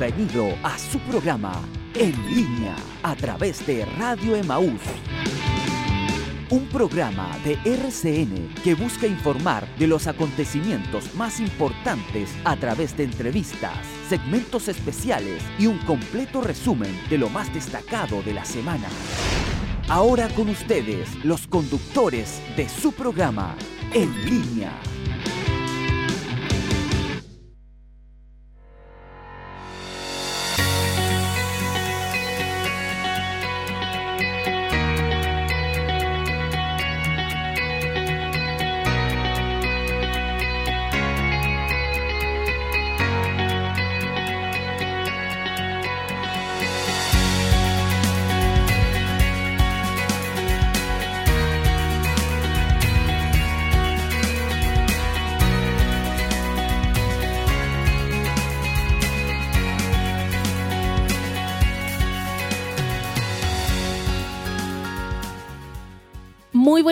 Bienvenido a su programa En línea a través de Radio Emaús. Un programa de RCN que busca informar de los acontecimientos más importantes a través de entrevistas, segmentos especiales y un completo resumen de lo más destacado de la semana. Ahora con ustedes, los conductores de su programa En línea.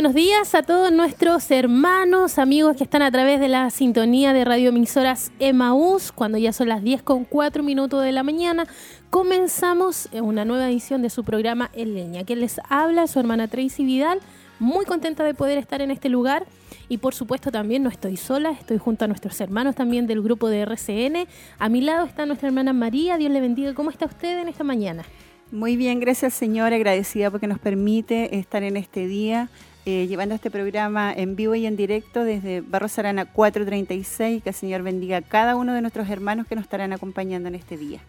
Buenos días a todos nuestros hermanos, amigos que están a través de la sintonía de radioemisoras Emaús. Cuando ya son las 10 con 4 minutos de la mañana, comenzamos una nueva edición de su programa En Leña. Que les habla su hermana Tracy Vidal. Muy contenta de poder estar en este lugar y por supuesto también no estoy sola, estoy junto a nuestros hermanos también del grupo de RCN. A mi lado está nuestra hermana María, Dios le bendiga. ¿Cómo está usted en esta mañana? Muy bien, gracias Señor, agradecida porque nos permite estar en este día eh, llevando este programa en vivo y en directo desde Barros Arana 436. Que el Señor bendiga a cada uno de nuestros hermanos que nos estarán acompañando en este día.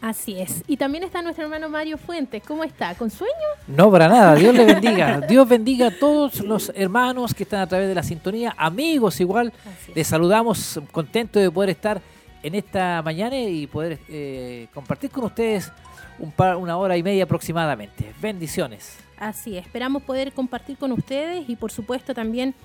Así es. Y también está nuestro hermano Mario Fuentes. ¿Cómo está? ¿Con sueño? No, para nada. Dios le bendiga. Dios bendiga a todos los hermanos que están a través de la sintonía. Amigos igual. Les saludamos contentos de poder estar en esta mañana y poder eh, compartir con ustedes un par, una hora y media aproximadamente. Bendiciones. Así, esperamos poder compartir con ustedes y por supuesto también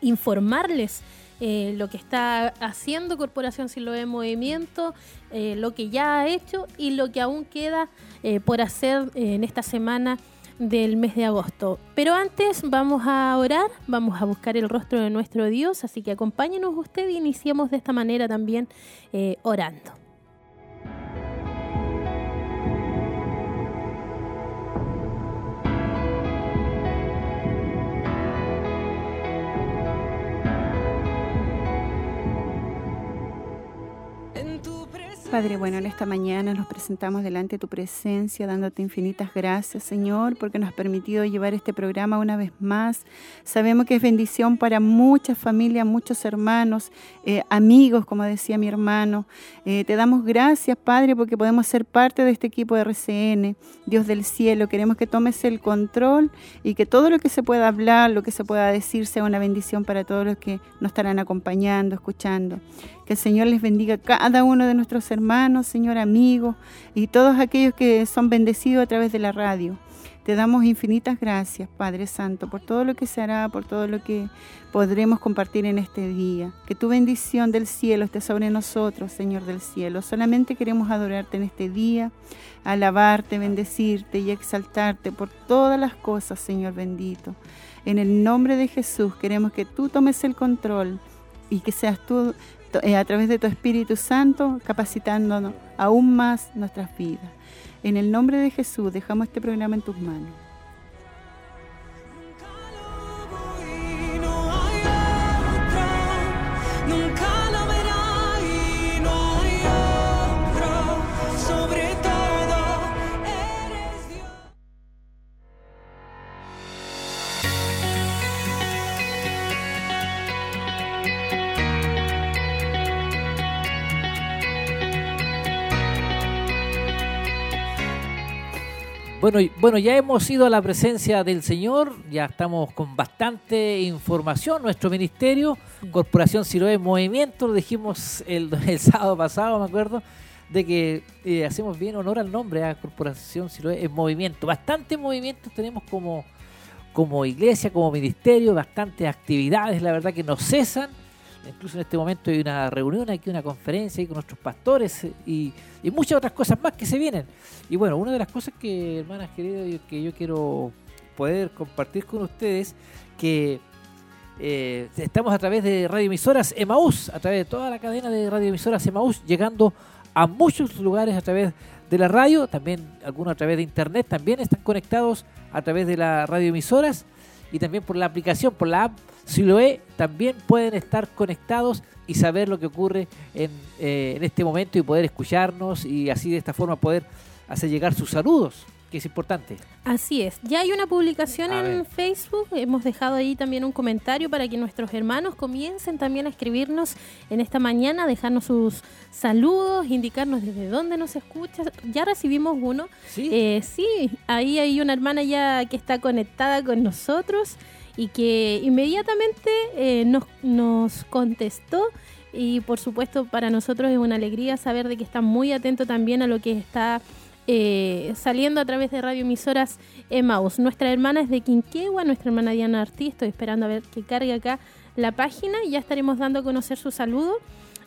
informarles eh, lo que está haciendo Corporación Siloé Movimiento, eh, lo que ya ha hecho y lo que aún queda eh, por hacer en esta semana del mes de agosto. Pero antes vamos a orar, vamos a buscar el rostro de nuestro Dios, así que acompáñenos usted y iniciemos de esta manera también orando. en tu Padre, bueno, en esta mañana nos presentamos delante de tu presencia, dándote infinitas gracias, Señor, porque nos has permitido llevar este programa una vez más. Sabemos que es bendición para muchas familias, muchos hermanos, eh, amigos, como decía mi hermano. Eh, te damos gracias, Padre, porque podemos ser parte de este equipo de RCN. Dios del cielo, queremos que tomes el control y que todo lo que se pueda hablar, lo que se pueda decir, sea una bendición para todos los que nos estarán acompañando, escuchando. Que el Señor les bendiga a cada uno de nuestros hermanos, Señor, amigos y todos aquellos que son bendecidos a través de la radio. Te damos infinitas gracias, Padre Santo, por todo lo que se hará, por todo lo que podremos compartir en este día. Que tu bendición del cielo esté sobre nosotros, Señor del cielo. Solamente queremos adorarte en este día, alabarte, bendecirte y exaltarte por todas las cosas, Señor bendito. En el nombre de Jesús queremos que tú tomes el control y que seas tú a través de tu Espíritu Santo, capacitándonos aún más nuestras vidas. En el nombre de Jesús, dejamos este programa en tus manos. Bueno, bueno, ya hemos ido a la presencia del Señor, ya estamos con bastante información. Nuestro ministerio, Corporación Siloé Movimiento, lo dijimos el, sábado pasado, me acuerdo, de que eh, hacemos bien honor al nombre a Corporación Siloé en Movimiento. Bastante movimientos tenemos como, como iglesia, como ministerio, bastantes actividades, la verdad que no cesan Incluso en este momento hay una reunión aquí, una conferencia con nuestros pastores y, muchas otras cosas más que se vienen. Y bueno, una de las cosas que, hermanas queridas, que yo quiero poder compartir con ustedes, que eh, estamos a través de radioemisoras Emaús, a través de toda la cadena de radioemisoras Emaús, llegando a muchos lugares a través de la radio, también algunos a través de internet, también están conectados a través de las radioemisoras y también por la aplicación, por la app Siloe, también pueden estar conectados y saber lo que ocurre en, eh, en este momento y poder escucharnos y así de esta forma poder hacer llegar sus saludos que es importante. Así es. Ya hay una publicación en Facebook. Hemos dejado ahí también un comentario para que nuestros hermanos comiencen también a escribirnos en esta mañana, dejarnos sus saludos, indicarnos desde dónde nos escucha. Ya recibimos uno. Sí. Eh, sí, ahí hay una hermana ya que está conectada con nosotros y que inmediatamente eh, nos, nos contestó y por supuesto para nosotros es una alegría saber de que está muy atento también a lo que está eh, saliendo a través de radioemisoras Emmaus. Nuestra hermana es de Quinquegua, nuestra hermana Diana Artí, estoy esperando a ver que cargue acá la página y ya estaremos dando a conocer su saludo.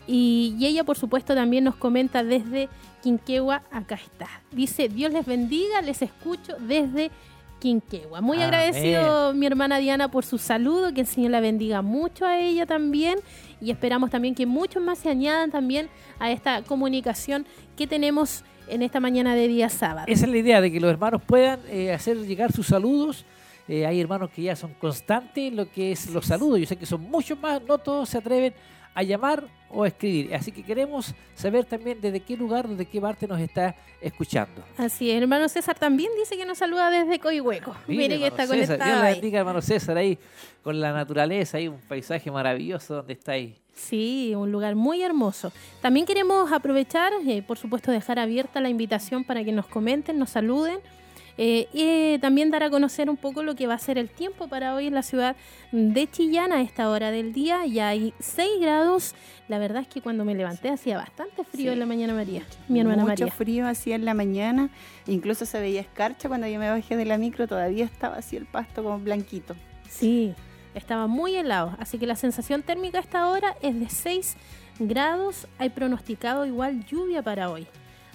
Y, ella, por supuesto, también nos comenta desde Quinquegua, acá está. Dice, Dios les bendiga, les escucho desde Quinquegua. Muy agradecido mi hermana Diana por su saludo, que el Señor la bendiga mucho a ella también y esperamos también que muchos más se añadan también a esta comunicación que tenemos en esta mañana de día sábado. Esa es la idea, de que los hermanos puedan eh, hacer llegar sus saludos. Eh, hay hermanos que ya son constantes en lo que es los saludos. Yo sé que son muchos más, no todos se atreven a llamar o a escribir. Así que queremos saber también desde qué lugar, desde qué parte nos está escuchando. Así es, hermano César también dice que nos saluda desde Coihueco. Mire, que está conectado. Dios le bendiga, hermano César, ahí con la naturaleza, ahí un paisaje maravilloso donde está ahí. Sí, un lugar muy hermoso. También queremos aprovechar, eh, por supuesto, dejar abierta la invitación para que nos comenten, nos saluden. Eh, y también dar a conocer un poco lo que va a ser el tiempo para hoy en la ciudad de Chillán a esta hora del día. Ya hay 6 grados. La verdad es que cuando me levanté hacía bastante frío en la mañana María, mi hermana Mucho María. frío hacía en la mañana. Incluso se veía escarcha cuando yo me bajé de la micro. Todavía estaba así el pasto como blanquito. Sí, estaba muy helado. Así que la sensación térmica a esta hora es de 6 grados. Hay pronosticado igual lluvia para hoy.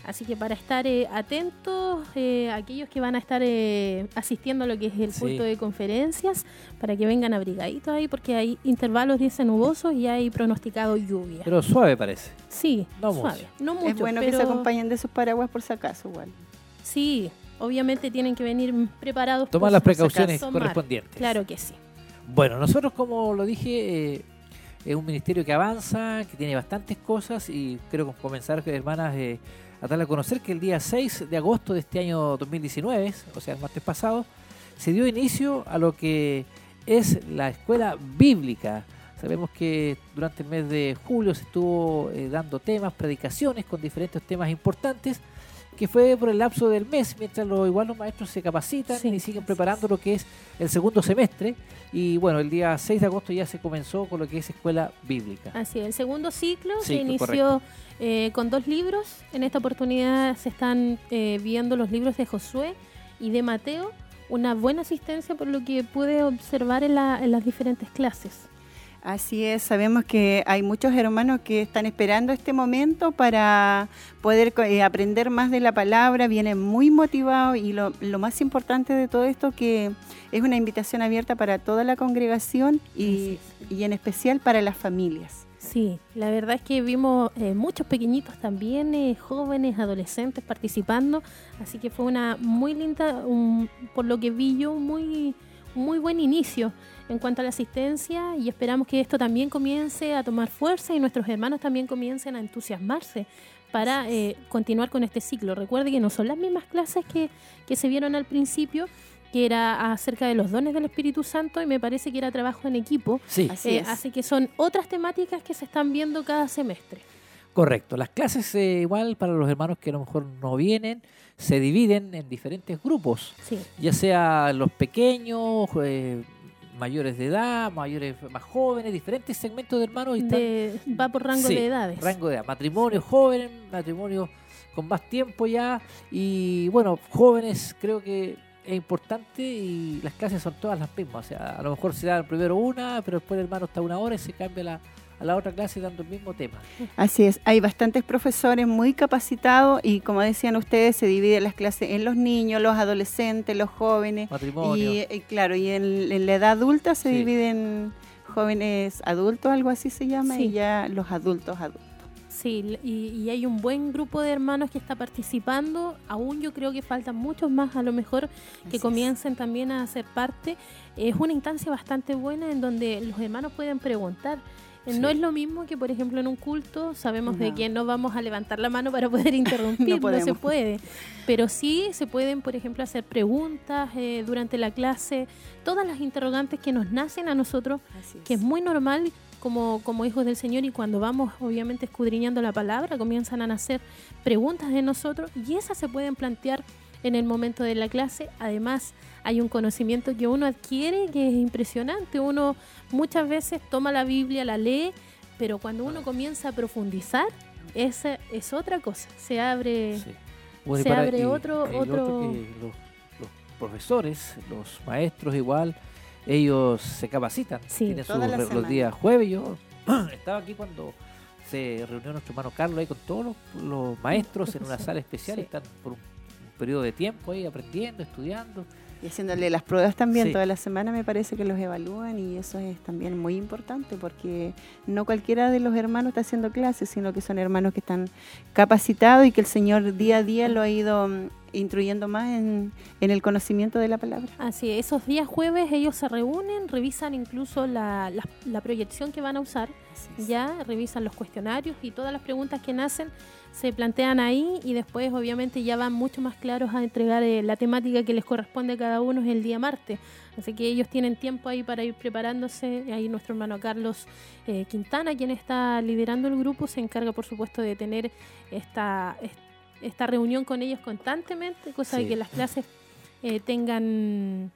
Así que para estar eh, atentos, eh, aquellos que van a estar eh, asistiendo a lo que es el Sí. culto de conferencias, para que vengan abrigaditos ahí, porque hay intervalos dice nubosos y hay pronosticado lluvia. Pero suave parece. sí, no suave. No mucho, es bueno que se acompañen de sus paraguas por si acaso igual. Sí, obviamente tienen que venir preparados. Tomar por las si acaso. precauciones correspondientes. Claro que sí. Bueno, nosotros como lo dije, eh, es un ministerio que avanza, que tiene bastantes cosas y creo que comenzar, hermanas, eh, a darle a conocer que el día 6 de agosto de este año 2019, o sea, el martes pasado, se dio inicio a lo que es la escuela bíblica. Sabemos que durante el mes de julio se estuvo eh, dando temas, predicaciones con diferentes temas importantes, que fue por el lapso del mes, mientras los, igual los maestros se capacitan Sí, y siguen preparando lo que es el segundo semestre. Y bueno, el día 6 de agosto ya se comenzó con lo que es escuela bíblica. Así es, el segundo ciclo se inició eh, con dos libros. En esta oportunidad se están eh, viendo los libros de Josué y de Mateo. Una buena asistencia por lo que pude observar en, la- en las diferentes clases. Así es, sabemos que hay muchos hermanos que están esperando este momento para poder eh, aprender más de la palabra, vienen muy motivados y lo, lo más importante de todo esto que es una invitación abierta para toda la congregación y, y en especial para las familias. Sí, la verdad es que vimos eh, muchos pequeñitos también, eh, jóvenes, adolescentes participando, así que fue una muy linda, un- por lo que vi yo, muy, muy buen inicio en cuanto a la asistencia y esperamos que esto también comience a tomar fuerza y nuestros hermanos también comiencen a entusiasmarse para eh, continuar con este ciclo. Recuerde que no son las mismas clases que, que se vieron al principio, que era acerca de los dones del Espíritu Santo y me parece que era trabajo en equipo. Sí, Así Eh, es. así que son otras temáticas que se están viendo cada semestre. correcto. Las clases eh, igual para los hermanos que a lo mejor no vienen, se dividen en diferentes grupos. Sí, ya sea los pequeños, eh, mayores de edad, mayores más jóvenes, diferentes segmentos de hermanos. y están- va por rango Sí, de edades. Rango de edad. Matrimonio joven, matrimonio con más tiempo ya. Y bueno, jóvenes creo que es importante y las clases son todas las mismas. O sea, a lo mejor se da primero una, pero después el hermano está una hora y se cambia la- a la otra clase dando el mismo tema. Así es, hay bastantes profesores muy capacitados y como decían ustedes, se dividen las clases en los niños, los adolescentes, los jóvenes. Matrimonio. Y eh, claro, y en, en la edad adulta se Sí. dividen jóvenes adultos, algo así se llama, Sí. y ya los adultos adultos. Sí, y, hay un buen grupo de hermanos que está participando. Aún yo creo que faltan muchos más, a lo mejor, que comiencen también a ser parte. Es una instancia bastante buena en donde los hermanos pueden preguntar. Eh, no es lo mismo que, por ejemplo, en un culto sabemos de que no vamos a levantar la mano para poder interrumpir, no, se puede. Pero sí se pueden, por ejemplo, hacer preguntas eh, durante la clase, todas las interrogantes que nos nacen a nosotros, que es. muy normal como, como hijos del Señor y cuando vamos obviamente escudriñando la palabra comienzan a nacer preguntas de nosotros y esas se pueden plantear en el momento de la clase. Además, hay un conocimiento que uno adquiere que es impresionante. Uno muchas veces toma la Biblia, la lee, pero cuando uno comienza a profundizar, esa es otra cosa. Se abre, se abre otro... otro... los, profesores, los maestros igual, ellos se capacitan. Tienen sus, los días jueves. Yo estaba aquí cuando se reunió nuestro hermano Carlos ahí con todos los, maestros en una sala especial y están por un periodo de tiempo ahí aprendiendo, estudiando. Y haciéndole las pruebas también toda la semana me parece que los evalúan y eso es también muy importante porque no cualquiera de los hermanos está haciendo clases, sino que son hermanos que están capacitados y que el Señor día a día lo ha ido mm, instruyendo más en, el conocimiento de la palabra. Así, esos días jueves ellos se reúnen, revisan incluso la, la proyección que van a usar, ya revisan los cuestionarios y todas las preguntas que nacen se plantean ahí y después obviamente ya van mucho más claros a entregar eh, la temática que les corresponde a cada uno el día martes. Así que ellos tienen tiempo ahí para ir preparándose. Ahí nuestro hermano Carlos eh, Quintana, quien está liderando el grupo, se encarga por supuesto de tener esta, esta reunión con ellos constantemente, cosa de que las clases eh, tengan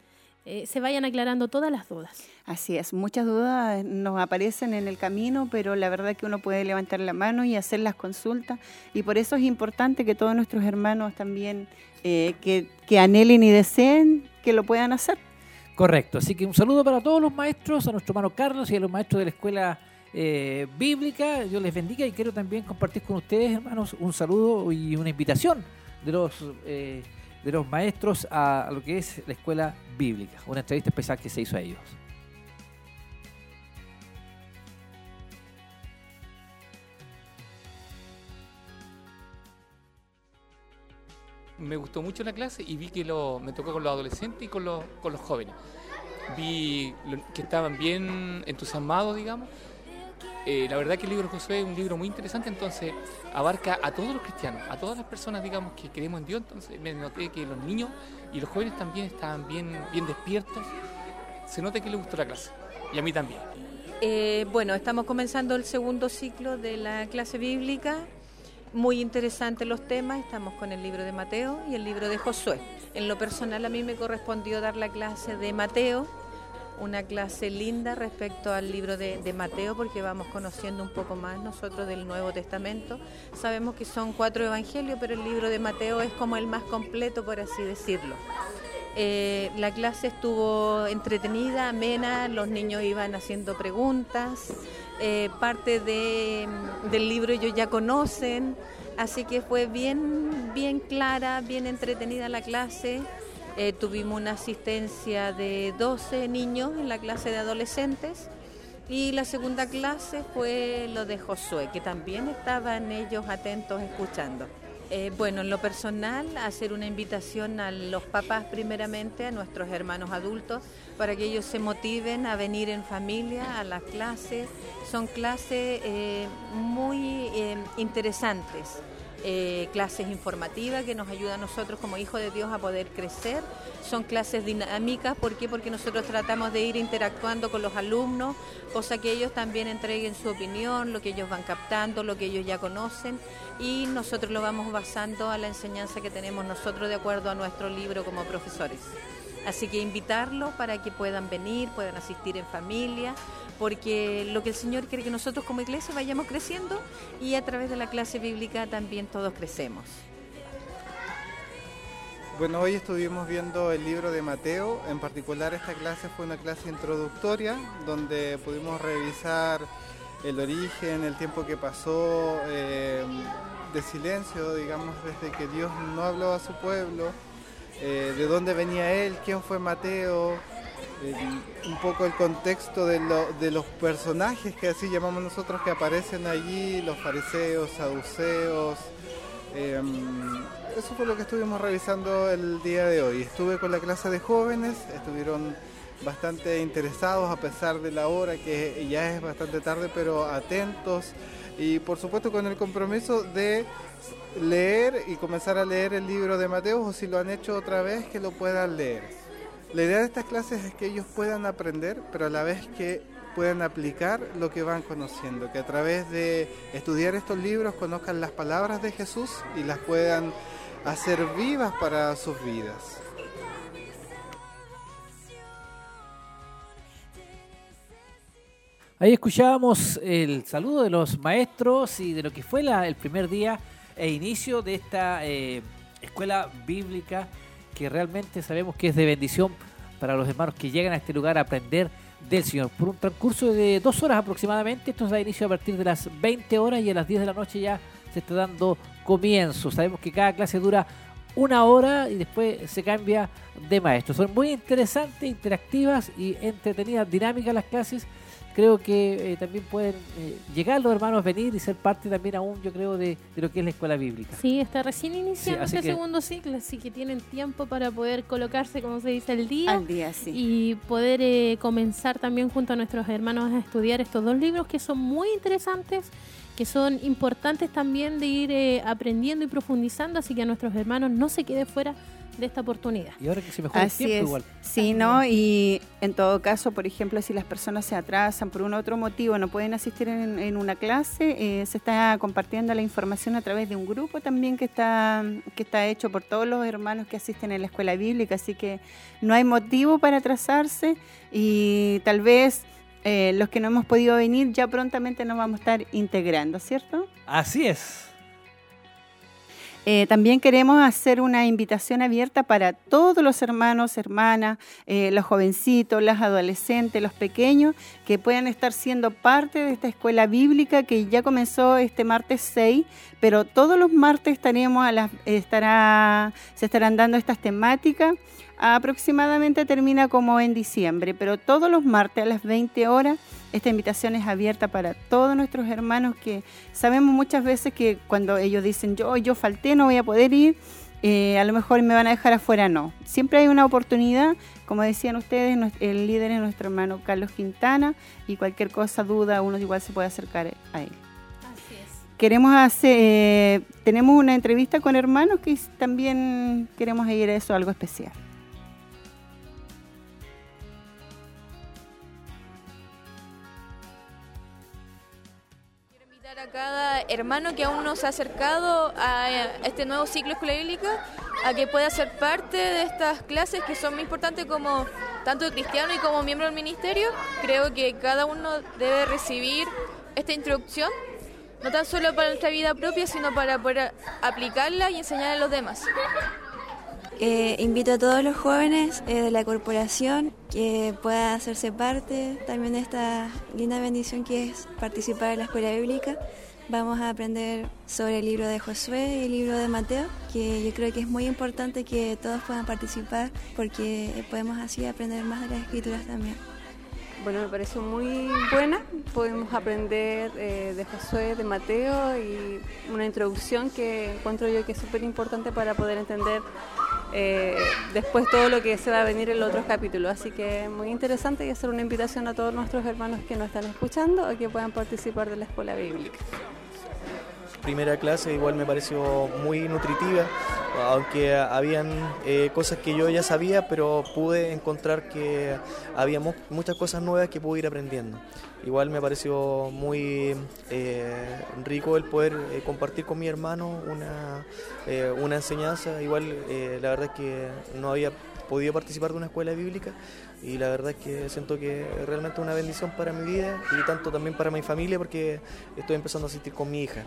eh, se vayan aclarando todas las dudas. Así es, muchas dudas nos aparecen en el camino, pero la verdad es que uno puede levantar la mano y hacer las consultas y por eso es importante que todos nuestros hermanos también eh, que, anhelen y deseen que lo puedan hacer. Correcto, así que un saludo para todos los maestros, a nuestro hermano Carlos y a los maestros de la escuela eh, bíblica. Yo les bendiga y quiero también compartir con ustedes, hermanos, un saludo y una invitación de los de los maestros a, lo que es la escuela bíblica, una entrevista especial que se hizo a ellos. Me gustó mucho la clase y vi que lo, me tocó con los adolescentes y con los, con los jóvenes. Vi que estaban bien entusiasmados, digamos, eh, la verdad que el libro de Josué es un libro muy interesante, entonces abarca a todos los cristianos, a todas las personas, digamos, que creemos en Dios. Entonces me noté que los niños y los jóvenes también estaban bien, bien despiertos. Se nota que les gustó la clase, y a mí también. Eh, bueno, estamos comenzando el segundo ciclo de la clase bíblica. Muy interesantes los temas, estamos con el libro de Mateo y el libro de Josué. En lo personal a mí me correspondió dar la clase de Mateo, una clase linda respecto al libro de, Mateo porque vamos conociendo un poco más nosotros del Nuevo Testamento. Sabemos que son cuatro evangelios, pero el libro de Mateo es como el más completo, por así decirlo. Eh, la clase estuvo entretenida, amena, los niños iban haciendo preguntas, eh, parte del libro ellos ya conocen, así que fue bien, bien clara, bien entretenida la clase. Eh, tuvimos una asistencia de 12 niños en la clase de adolescentes y la segunda clase fue lo de Josué, que también estaban ellos atentos escuchando. Eh, bueno, en lo personal, hacer una invitación a los papás primeramente, a nuestros hermanos adultos, para que ellos se motiven a venir en familia a las clases. Son clases eh, muy interesantes eh, clases informativas que nos ayudan a nosotros como hijos de Dios a poder crecer. Son clases dinámicas, ¿por qué? Porque nosotros tratamos de ir interactuando con los alumnos, cosa que ellos también entreguen su opinión, lo que ellos van captando, lo que ellos ya conocen y nosotros lo vamos basando a la enseñanza que tenemos nosotros de acuerdo a nuestro libro como profesores. Así que invitarlos para que puedan venir, puedan asistir en familia, porque lo que el Señor quiere que nosotros como iglesia vayamos creciendo y a través de la clase bíblica también todos crecemos. Bueno, hoy estuvimos viendo el libro de Mateo, en particular esta clase fue una clase introductoria donde pudimos revisar el origen, el tiempo que pasó eh, de silencio, digamos, desde que Dios no habló a su pueblo, eh, de dónde venía él, quién fue Mateo, un poco el contexto de, de, los personajes que así llamamos nosotros que aparecen allí, los fariseos, saduceos. Em, eso fue lo que estuvimos revisando el día de hoy. Estuve con la clase de jóvenes, estuvieron bastante interesados a pesar de la hora que ya es bastante tarde, pero atentos y por supuesto con el compromiso de leer y comenzar a leer el libro de Mateo o si lo han hecho otra vez que lo puedan leer. La idea de estas clases es que ellos puedan aprender, pero a la vez que puedan aplicar lo que van conociendo, que a través de estudiar estos libros conozcan las palabras de Jesús y las puedan hacer vivas para sus vidas. Ahí escuchábamos el saludo de los maestros y de lo que fue el primer día e inicio de esta eh, escuela bíblica que realmente sabemos que es de bendición para los hermanos que llegan a este lugar a aprender del Señor. Por un transcurso de dos horas aproximadamente, esto da inicio a partir de las 20 horas y a las 10 de la noche ya se está dando comienzo. Sabemos que cada clase dura una hora y después se cambia de maestro. Son muy interesantes, interactivas y entretenidas, dinámicas las clases creo que eh, también pueden eh, llegar los hermanos a venir y ser parte también aún, yo creo, de, lo que es la escuela bíblica. Sí, está recién iniciando este segundo ciclo, así que tienen tiempo para poder colocarse, como se dice, el día. Al día, sí. Y poder eh, comenzar también junto a nuestros hermanos a estudiar estos dos libros que son muy interesantes que son importantes también de ir aprendiendo y profundizando, así que a nuestros hermanos no se quede fuera de esta oportunidad. Y ahora que se mejora el tiempo igual. Sí, ¿no? Y en todo caso, por ejemplo, si las personas se atrasan por un otro motivo, no pueden asistir en, una clase, eh, se está compartiendo la información a través de un grupo también que está, que está hecho por todos los hermanos que asisten en la escuela bíblica, así que no hay motivo para atrasarse y tal vez... Eh, los que no hemos podido venir ya prontamente nos vamos a estar integrando, ¿cierto? Así es. Eh, también queremos hacer una invitación abierta para todos los hermanos, hermanas, eh, los jovencitos, las adolescentes, los pequeños, que puedan estar siendo parte de esta escuela bíblica que ya comenzó este martes 6, pero todos los martes estaremos a se estarán dando estas temáticas. Aproximadamente termina como en diciembre, pero todos los martes a las 20 horas esta invitación es abierta para todos nuestros hermanos que sabemos muchas veces que cuando ellos dicen yo, yo falté, no voy a poder ir, eh, a lo mejor me van a dejar afuera, no. Siempre hay una oportunidad, como decían ustedes, el líder es nuestro hermano Carlos Quintana y cualquier cosa, duda, uno igual se puede acercar a él. Así es. Queremos hacer, eh, tenemos una entrevista con hermanos que también queremos ir a eso, algo especial. Cada hermano que aún no se ha acercado a este nuevo ciclo escuela bíblica a que pueda ser parte de estas clases que son muy importantes como tanto cristiano y como miembro del ministerio. Creo que cada uno debe recibir esta introducción, no tan solo para nuestra vida propia, sino para poder aplicarla y enseñar a los demás. Eh, invito a todos los jóvenes eh, de la corporación que puedan hacerse parte también de esta linda bendición que es participar en la escuela bíblica. Vamos a aprender sobre el libro de Josué y el libro de Mateo, que yo creo que es muy importante que todos puedan participar porque podemos así aprender más de las escrituras también. Bueno, me pareció muy buena. Podemos aprender eh, de Josué, de Mateo y una introducción que encuentro yo que es súper importante para poder entender eh, después todo lo que se va a venir en los otros capítulos. Así que muy interesante y hacer una invitación a todos nuestros hermanos que nos están escuchando a que puedan participar de la escuela bíblica primera clase igual me pareció muy nutritiva, aunque habían eh, cosas que yo ya sabía, pero pude encontrar que había muchas cosas nuevas que pude ir aprendiendo. Igual me pareció muy eh, rico el poder eh, compartir con mi hermano una, una enseñanza. Igual la verdad es que no había podido participar de una escuela bíblica y la verdad es que siento que es realmente una bendición para mi vida y tanto también para mi familia porque estoy empezando a asistir con mi hija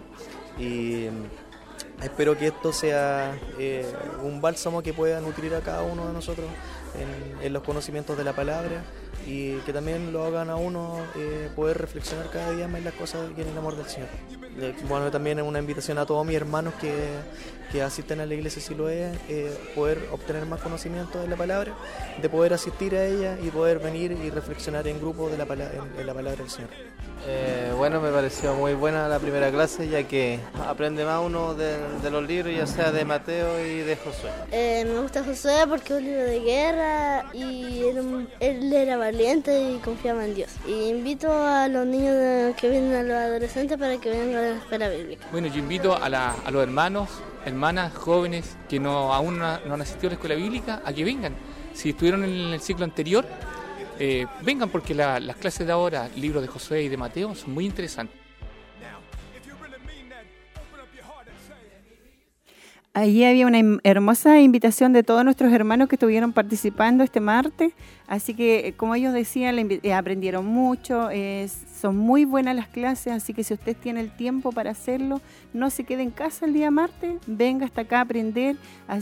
y mm, espero que esto sea eh, un bálsamo que pueda nutrir a cada uno de nosotros en, los conocimientos de la palabra y que también lo hagan a uno eh, poder reflexionar cada día más en las cosas y en el amor del Señor. bueno, también es una invitación a todos mis hermanos que que asisten a la iglesia Siloé eh, poder obtener más conocimiento de la palabra, de poder asistir a ella y poder venir y reflexionar en grupo de la, en, la palabra del Señor. Eh, bueno, me pareció muy buena la primera clase ya que aprende más uno de, los libros, ya sea de Mateo y de Josué. Eh, me gusta Josué porque es un libro de guerra y él, era valiente y confiaba en Dios. Y invito a los niños que vienen a los adolescentes para que vengan a la escuela bíblica. Bueno, yo invito a, a los hermanos, hermanas, jóvenes que no, aún no, han asistido a la escuela bíblica a que vengan. Si estuvieron en el ciclo anterior, eh, vengan porque las clases de ahora, libros de Josué y de Mateo, son muy interesantes. Allí había una hermosa invitación de todos nuestros hermanos que estuvieron participando este martes, así que eh, como ellos decían, eh, aprendieron mucho, son muy buenas las clases, así que si usted tiene el tiempo para hacerlo, no se quede en casa el día martes, venga hasta acá a aprender,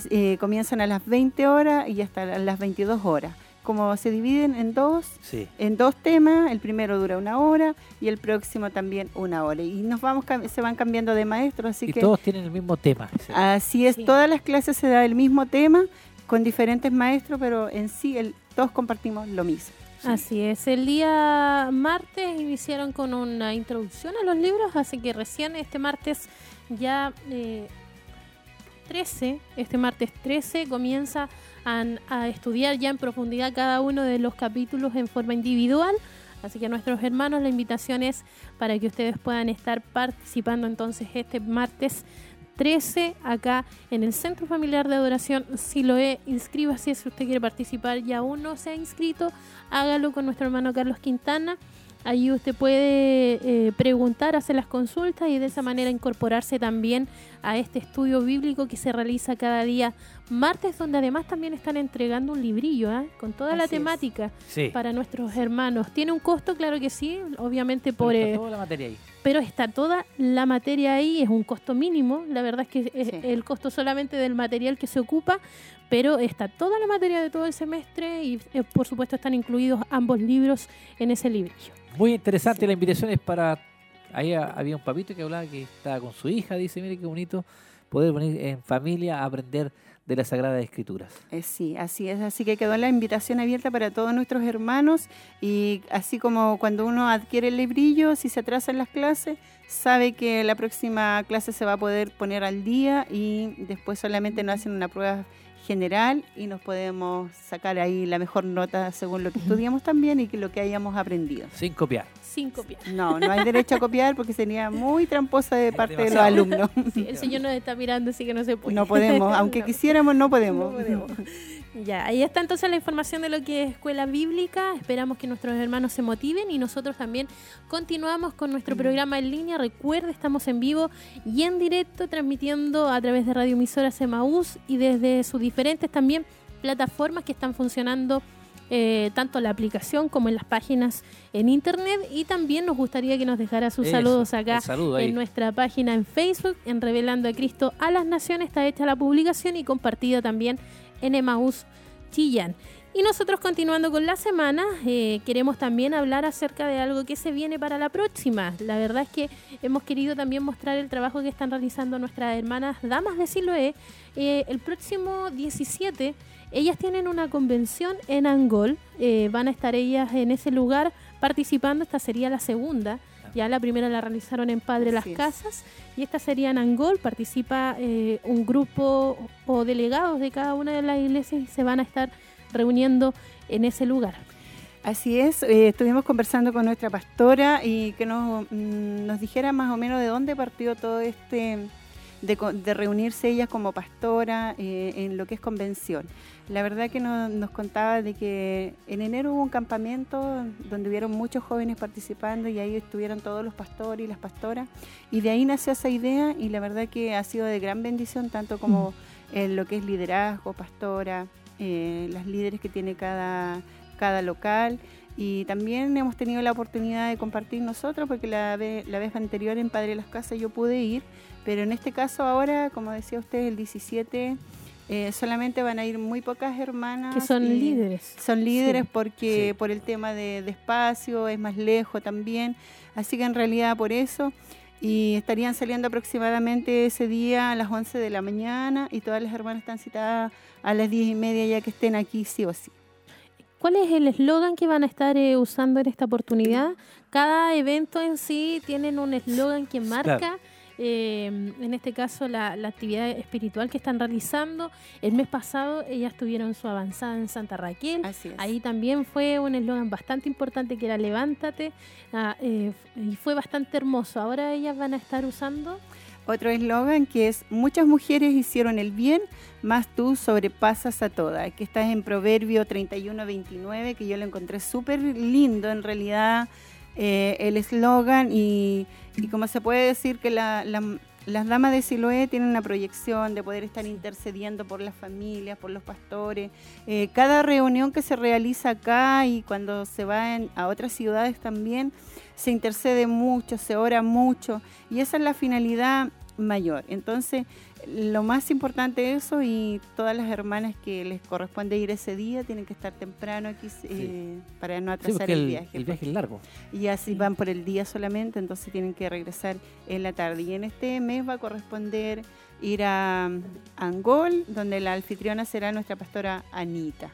eh, comienzan a las 20 horas y hasta las 22 horas como se dividen en dos, en dos temas, el primero dura una hora y el próximo también una hora. Y nos vamos se van cambiando de maestros, así y que todos tienen el mismo tema. Así es, todas las clases se da el mismo tema con diferentes maestros, pero en sí el, todos compartimos lo mismo. Así es, el día martes iniciaron con una introducción a los libros, así que recién este martes ya eh, 13, este martes 13 comienza a, estudiar ya en profundidad cada uno de los capítulos en forma individual. Así que nuestros hermanos la invitación es para que ustedes puedan estar participando entonces este martes 13 acá en el Centro Familiar de Adoración si lo he inscríbase si usted quiere participar y aún no se ha inscrito, hágalo con nuestro hermano Carlos Quintana Ahí usted puede eh, preguntar, hacer las consultas y de esa manera incorporarse también a este estudio bíblico que se realiza cada día martes, donde además también están entregando un librillo ¿eh? con toda la temática para nuestros hermanos. ¿Tiene un costo? Claro que sí, obviamente por... Pero está eh, toda la materia ahí. Pero está toda la materia ahí, es un costo mínimo, la verdad es que es el costo solamente del material que se ocupa, pero está toda la materia de todo el semestre y por supuesto están incluidos ambos libros en ese librillo. Muy interesante, la invitación es para... Ahí había un papito que hablaba que estaba con su hija, dice, mire qué bonito poder venir en familia a aprender de las Sagradas Escrituras. Eh, sí, así es. Así que quedó la invitación abierta para todos nuestros hermanos y así como cuando uno adquiere el librillo, si se atrasan las clases, sabe que la próxima clase se va a poder poner al día y después solamente no hacen una prueba general y nos podemos sacar ahí la mejor nota según lo que estudiamos también y que lo que hayamos aprendido. Sin copiar. Sin copiar. No, no hay derecho a copiar porque sería muy tramposa de parte de los alumnos. el señor nos está mirando, así que no se puede. No podemos, aunque quisiéramos, no podemos. No podemos. Ya, ahí está entonces la información de lo que es escuela bíblica. Esperamos que nuestros hermanos se motiven y nosotros también continuamos con nuestro mm. programa en línea. Recuerde, estamos en vivo y en directo transmitiendo a través de Radio Emisoras Emaús y desde sus diferentes también plataformas que están funcionando eh, tanto la aplicación como en las páginas en internet y también nos gustaría que nos dejara sus saludos acá en nuestra página en Facebook en Revelando a Cristo a las Naciones está hecha la publicación y compartida también en Emaús Chillán. Y nosotros continuando con la semana, eh, queremos también hablar acerca de algo que se viene para la próxima. La verdad es que hemos querido también mostrar el trabajo que están realizando nuestras hermanas Damas de Siloé. Eh, el próximo 17, ellas tienen una convención en Angol. Eh, van a estar ellas en ese lugar participando. Esta sería la segunda. Ya la primera la realizaron en Padre Las Casas y esta sería en Angol. Participa eh, un grupo o delegados de cada una de las iglesias y se van a estar reuniendo en ese lugar. Así es, eh, estuvimos conversando con nuestra pastora y que nos, mm, nos dijera más o menos de dónde partió todo este de, reunirse ella como pastora eh, en lo que es convención. La verdad que nos contaba de que en enero hubo un campamento donde hubieron muchos jóvenes participando y ahí estuvieron todos los pastores y las pastoras y de ahí nació esa idea y la verdad que ha sido de gran bendición tanto como mm. en lo que es liderazgo, pastora, eh, las líderes que tiene cada, cada local y también hemos tenido la oportunidad de compartir nosotros porque la, la vez anterior en Padre de las Casas yo pude ir pero en este caso ahora, como decía usted, el 17 eh, solamente van a ir muy pocas hermanas. Que son líderes. Son líderes porque por el tema de, espacio, es más lejos también. Así que en realidad por eso. y estarían saliendo aproximadamente ese día a las 11 de la mañana y todas las hermanas están citadas a las 10 y media ya que estén aquí sí o sí. ¿Cuál es el eslogan que van a estar eh, usando en esta oportunidad? Cada evento en sí tienen un eslogan que marca eh, en este caso la, actividad espiritual que están realizando. El mes pasado ellas tuvieron su avanzada en Santa Raquel. Ahí también fue un eslogan bastante importante que era levántate ah, eh, y fue bastante hermoso. Ahora ellas van a estar usando... Otro eslogan que es muchas mujeres hicieron el bien, más tú sobrepasas a todas, que está en Proverbio 31-29, que yo lo encontré súper lindo en realidad eh, el eslogan y, como se puede decir que las damas de Siloé tienen una proyección de poder estar intercediendo por las familias, por los pastores. Eh, cada reunión que se realiza acá y cuando se va a otras ciudades también, se intercede mucho, se ora mucho y esa es la finalidad mayor. Entonces, lo más importante es eso y todas las hermanas que les corresponde ir ese día tienen que estar temprano aquí eh, para no atrasar el, viaje. El viaje es largo. Y así van por el día solamente, entonces tienen que regresar en la tarde. Y en este mes va a corresponder ir a Angol, donde la anfitriona será nuestra pastora Anita.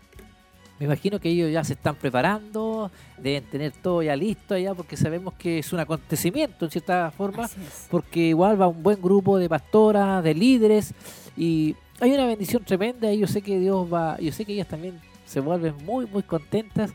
Me imagino que ellos ya se están preparando, deben tener todo ya listo ya, porque sabemos que es un acontecimiento en cierta forma, porque igual va un buen grupo de pastoras, de líderes, y hay una bendición tremenda, y yo sé que Dios va, yo sé que ellas también se vuelven muy, muy contentas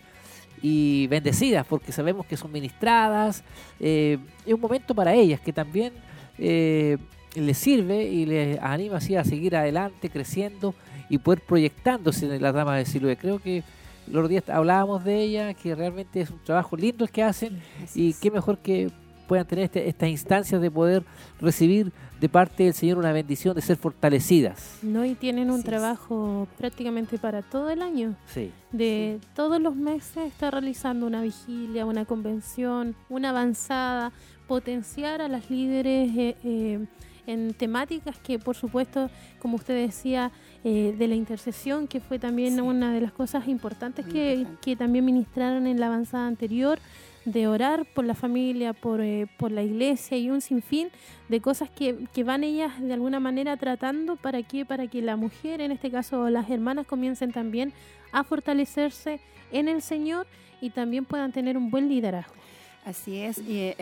y bendecidas, porque sabemos que son ministradas, eh, es un momento para ellas que también eh, les sirve y les anima así a seguir adelante, creciendo y poder proyectándose en las damas de Siloé. Creo que los días hablábamos de ella, que realmente es un trabajo lindo el que hacen y qué mejor que puedan tener este, estas instancias de poder recibir de parte del Señor una bendición de ser fortalecidas. No, y tienen un trabajo prácticamente para todo el año. Sí. De todos los meses está realizando una vigilia, una convención, una avanzada, potenciar a las líderes eh, eh, en temáticas que, por supuesto, como usted decía, eh, de la intercesión, que fue también una de las cosas importantes que, que, también ministraron en la avanzada anterior, de orar por la familia, por, eh, por la iglesia y un sinfín de cosas que, que, van ellas de alguna manera tratando para que, para que la mujer, en este caso las hermanas, comiencen también a fortalecerse en el Señor y también puedan tener un buen liderazgo. Así es, y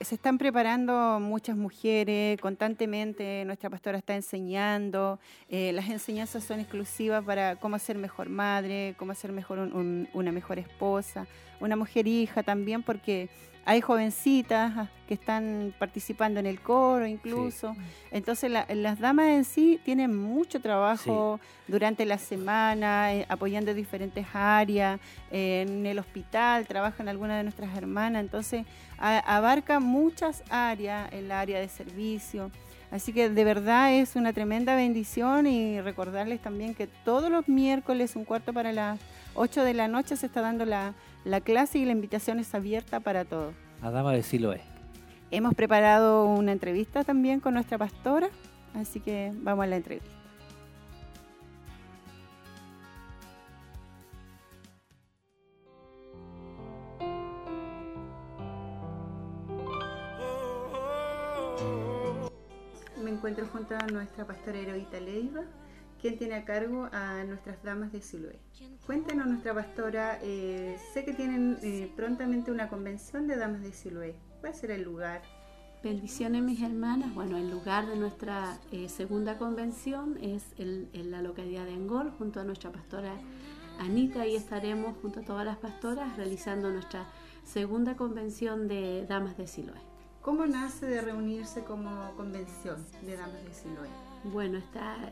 se están preparando muchas mujeres, constantemente nuestra pastora está enseñando, eh, las enseñanzas son exclusivas para cómo ser mejor madre, cómo ser mejor una mejor esposa, una mujer hija también, porque hay jovencitas ah, que están participando en el coro incluso. Entonces las damas en sí tienen mucho trabajo durante la semana, eh, apoyando diferentes áreas. en el hospital trabajan algunas de nuestras hermanas. Entonces abarca muchas áreas, el área de servicio. Así que de verdad es una tremenda bendición y recordarles también que todos los miércoles, un cuarto para las 8 de la noche, se está dando la la clase y la invitación es abierta para todos. A dama de Siloé. Hemos preparado una entrevista también con nuestra pastora, así que vamos a la entrevista. Me encuentro junto a nuestra pastora Heroíta Leiva quien tiene a cargo a nuestras damas de Siloé. Cuéntenos, nuestra pastora, eh, sé que tienen eh, prontamente una convención de damas de Siloé. ¿Cuál será el lugar? Bendiciones mis hermanas. Bueno, el lugar de nuestra eh, segunda convención es en la localidad de Angol, junto a nuestra pastora Anita. y estaremos junto a todas las pastoras realizando nuestra segunda convención de Damas de Siloé. ¿Cómo nace de reunirse como convención de Damas de Siloé? Bueno,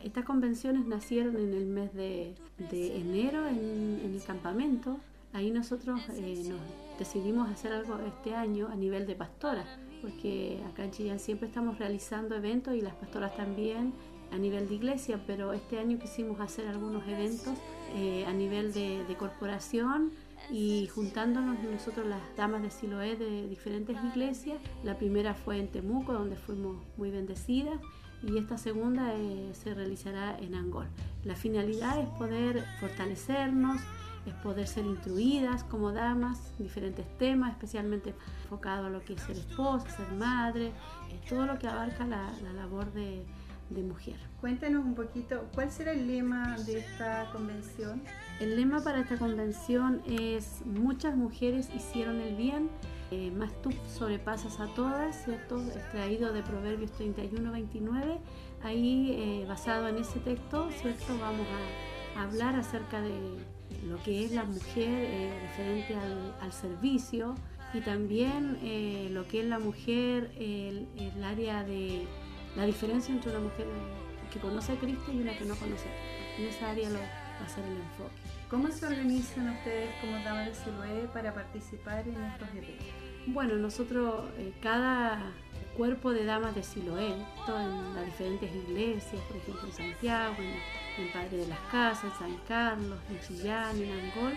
estas convenciones nacieron en el mes de, enero en, el campamento. Ahí nosotros eh, decidimos hacer algo este año a nivel de pastoras, porque acá en Chillán siempre estamos realizando eventos y las pastoras también a nivel de iglesia, pero este año quisimos hacer algunos eventos eh, a nivel de, de corporación y juntándonos nosotros las damas de Siloé de diferentes iglesias. La primera fue en Temuco, donde fuimos muy bendecidas y esta segunda eh, se realizará en Angol. La finalidad es poder fortalecernos, es poder ser instruidas como damas, diferentes temas, especialmente enfocado a lo que es ser esposa, ser madre, eh, todo lo que abarca la, labor de, de mujer. Cuéntanos un poquito, ¿cuál será el lema de esta convención? El lema para esta convención es muchas mujeres hicieron el bien, eh, más tú sobrepasas a todas, ¿cierto? Extraído de Proverbios 31, 29. Ahí, eh, basado en ese texto, ¿cierto? Vamos a hablar acerca de lo que es la mujer eh, referente al, servicio y también lo que es la mujer, el, área de la diferencia entre una mujer que conoce a Cristo y una que no conoce. En esa área lo, va a ser el enfoque. ¿Cómo se organizan ustedes como Dama de Siloé para participar en estos eventos? Bueno, nosotros, eh, cada cuerpo de damas de Siloé, en las diferentes iglesias, por ejemplo en Santiago, en, Padre de las Casas, en San Carlos, en Chillán, en Angol,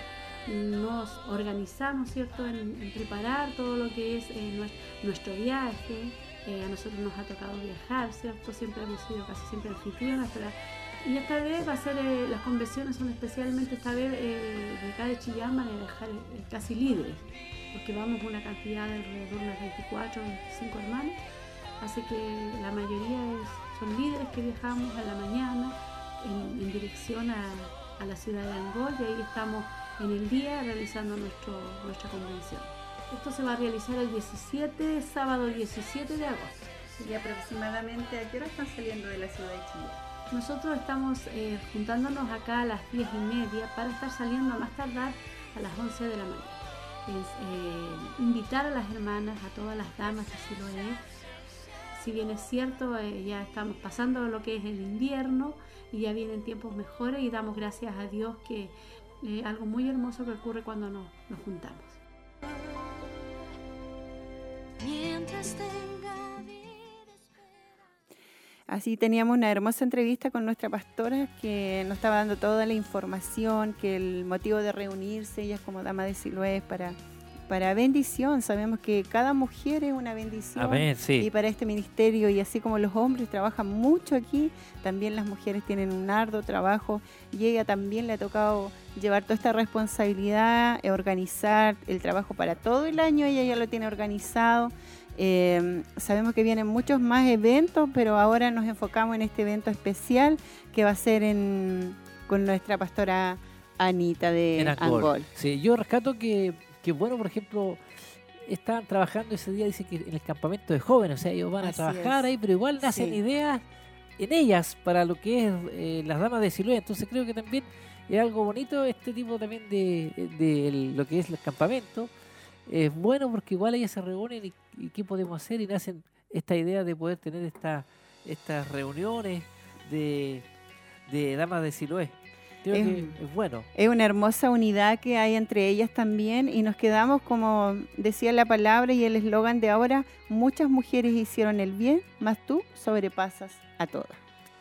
nos organizamos, ¿cierto?, en, preparar todo lo que es eh, nuestro viaje, eh, a nosotros nos ha tocado viajar, ¿cierto? Siempre hemos sido casi siempre anfitrionas, y esta vez va a ser, las convenciones son especialmente esta vez eh, de acá de Chillán van a dejar casi libres, porque vamos una cantidad de alrededor de 24 25 hermanos, así que la mayoría son líderes que viajamos a la mañana en, dirección a, a, la ciudad de Angol y ahí estamos en el día realizando nuestro, nuestra convención. Esto se va a realizar el 17, sábado 17 de agosto. ¿Y aproximadamente a qué hora están saliendo de la ciudad de Chile? Nosotros estamos eh, juntándonos acá a las 10 y media para estar saliendo a más tardar a las 11 de la mañana. Es, eh, invitar a las hermanas, a todas las damas así lo es. Si bien es cierto, eh, ya estamos pasando lo que es el invierno y ya vienen tiempos mejores y damos gracias a Dios que es algo muy hermoso que ocurre cuando nos, nos juntamos. Así teníamos una hermosa entrevista con nuestra pastora que nos estaba dando toda la información, que el motivo de reunirse, ella es como dama de Siloé, para, para bendición. Sabemos que cada mujer es una bendición. Y para este ministerio, y así como los hombres trabajan mucho aquí, también las mujeres tienen un arduo trabajo y ella también le ha tocado llevar toda esta responsabilidad, organizar el trabajo para todo el año, ella ya lo tiene organizado. Eh, sabemos que vienen muchos más eventos, pero ahora nos enfocamos en este evento especial que va a ser en, con nuestra pastora Anita de Angol. Sí, yo rescato que, que, bueno, por ejemplo, están trabajando ese día, dice que en el campamento de jóvenes, o sea, ellos van a trabajar ahí, pero igual hacen ideas en ellas para lo que es eh, las damas de Siloé. Entonces creo que también es algo bonito este tipo también de, de lo que es el campamento es bueno porque igual ellas se reúnen y, qué podemos hacer y nacen esta idea de poder tener esta, estas reuniones de, de damas de Siloé. Creo es, que es bueno. Es una hermosa unidad que hay entre ellas también y nos quedamos, como decía la palabra y el eslogan de ahora, muchas mujeres hicieron el bien, más tú sobrepasas a todas.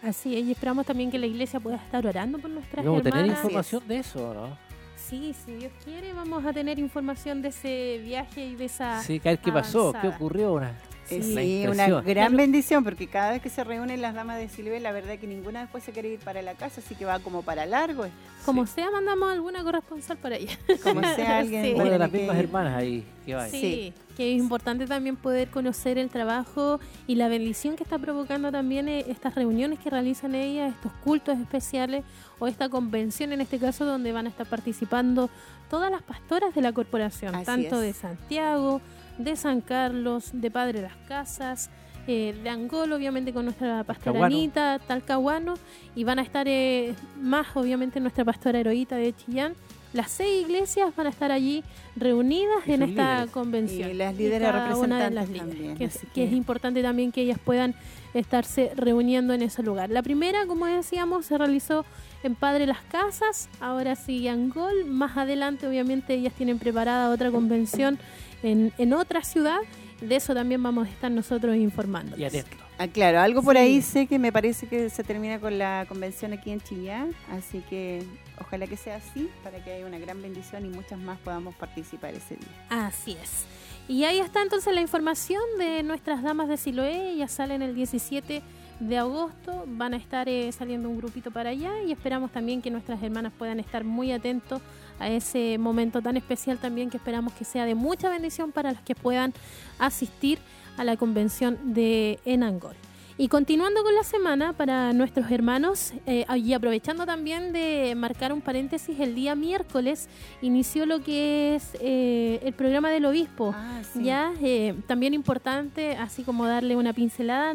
Así es, y esperamos también que la iglesia pueda estar orando por nuestras Vamos tener información de eso, ¿no? Sí, si Dios quiere, vamos a tener información de ese viaje y de esa. Sí, ¿qué pasó? ¿Qué ocurrió? Una, sí, una gran bendición, porque cada vez que se reúnen las damas de Silve, la verdad que ninguna después se quiere ir para la casa, así que va como para largo. Como sea, mandamos alguna corresponsal para allá. Como sea alguien. Una de las mismas hermanas ahí que va. Sí, que es importante también poder conocer el trabajo y la bendición que está provocando también eh, estas reuniones que realizan ellas, estos cultos especiales o esta convención en este caso donde van a estar participando todas las pastoras de la corporación, tanto de Santiago, de San Carlos, de Padre de las Casas, eh, de Angol, obviamente con nuestra pastora Anita, Talcahuano, y van a estar eh, más, obviamente, nuestra pastora Heroíta de Chillán. Las seis iglesias van a estar allí reunidas en esta convención. Y las líderes representantes también, que, es, importante también que ellas puedan estarse reuniendo en ese lugar. La primera, como decíamos, se realizó en Padre Las Casas, ahora sigue Angol, más adelante obviamente ellas tienen preparada otra convención en, en otra ciudad. De eso también vamos a estar nosotros informando. Y atento. Ah, claro, algo por ahí sé que me parece que se termina con la convención aquí en Chillán, así que ojalá que sea así para que haya una gran bendición y muchas más podamos participar ese día. Así es. Y ahí está entonces la información de nuestras damas de Siloé, ya salen el 17 de agosto van a estar eh, saliendo un grupito para allá y esperamos también que nuestras hermanas puedan estar muy atentos a ese momento tan especial también que esperamos que sea de mucha bendición para las que puedan asistir a la convención de Enangol. Y continuando con la semana para nuestros hermanos, eh, y aprovechando también de marcar un paréntesis, el día miércoles inició lo que es eh, el programa del obispo. Ah, Ya, eh, también importante, así como darle una pincelada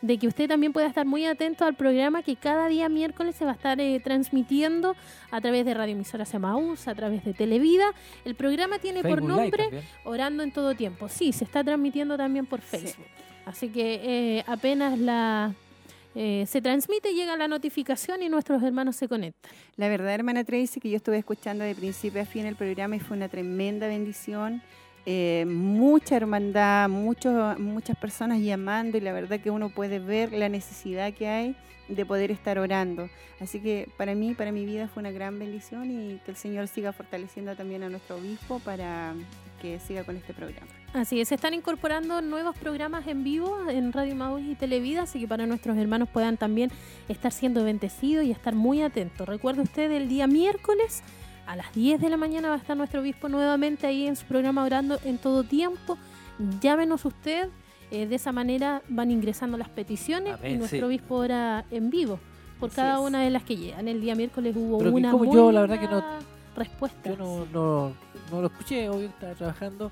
de que usted también pueda estar muy atento al programa que cada día miércoles se va a estar eh, transmitiendo a través de Radio Emisora Semaús, a través de Televida. El programa tiene por Facebook nombre. Orando en todo tiempo. Sí, se está transmitiendo también por Facebook. Así que eh, apenas la eh, se transmite, llega la notificación y nuestros hermanos se conectan. La verdad, hermana Tracy, que yo estuve escuchando de principio a fin el programa y fue una tremenda bendición. Eh, mucha hermandad, muchos, muchas personas llamando y la verdad que uno puede ver la necesidad que hay de poder estar orando. Así que para mí, para mi vida fue una gran bendición y que el Señor siga fortaleciendo también a nuestro obispo para que siga con este programa. Así es, se están incorporando nuevos programas en vivo en Radio Maús y Televida, así que para nuestros hermanos puedan también estar siendo bendecidos y estar muy atentos. Recuerde usted, el día miércoles a las 10 de la mañana va a estar nuestro obispo nuevamente ahí en su programa orando en todo tiempo. Llámenos usted, eh, de esa manera van ingresando las peticiones Amén, y nuestro sí. obispo ora en vivo por Así cada es. una de las que llegan. El día miércoles hubo Pero una muy yo, la verdad que no- respuesta. Yo no, no, no lo escuché, obvio, estaba trabajando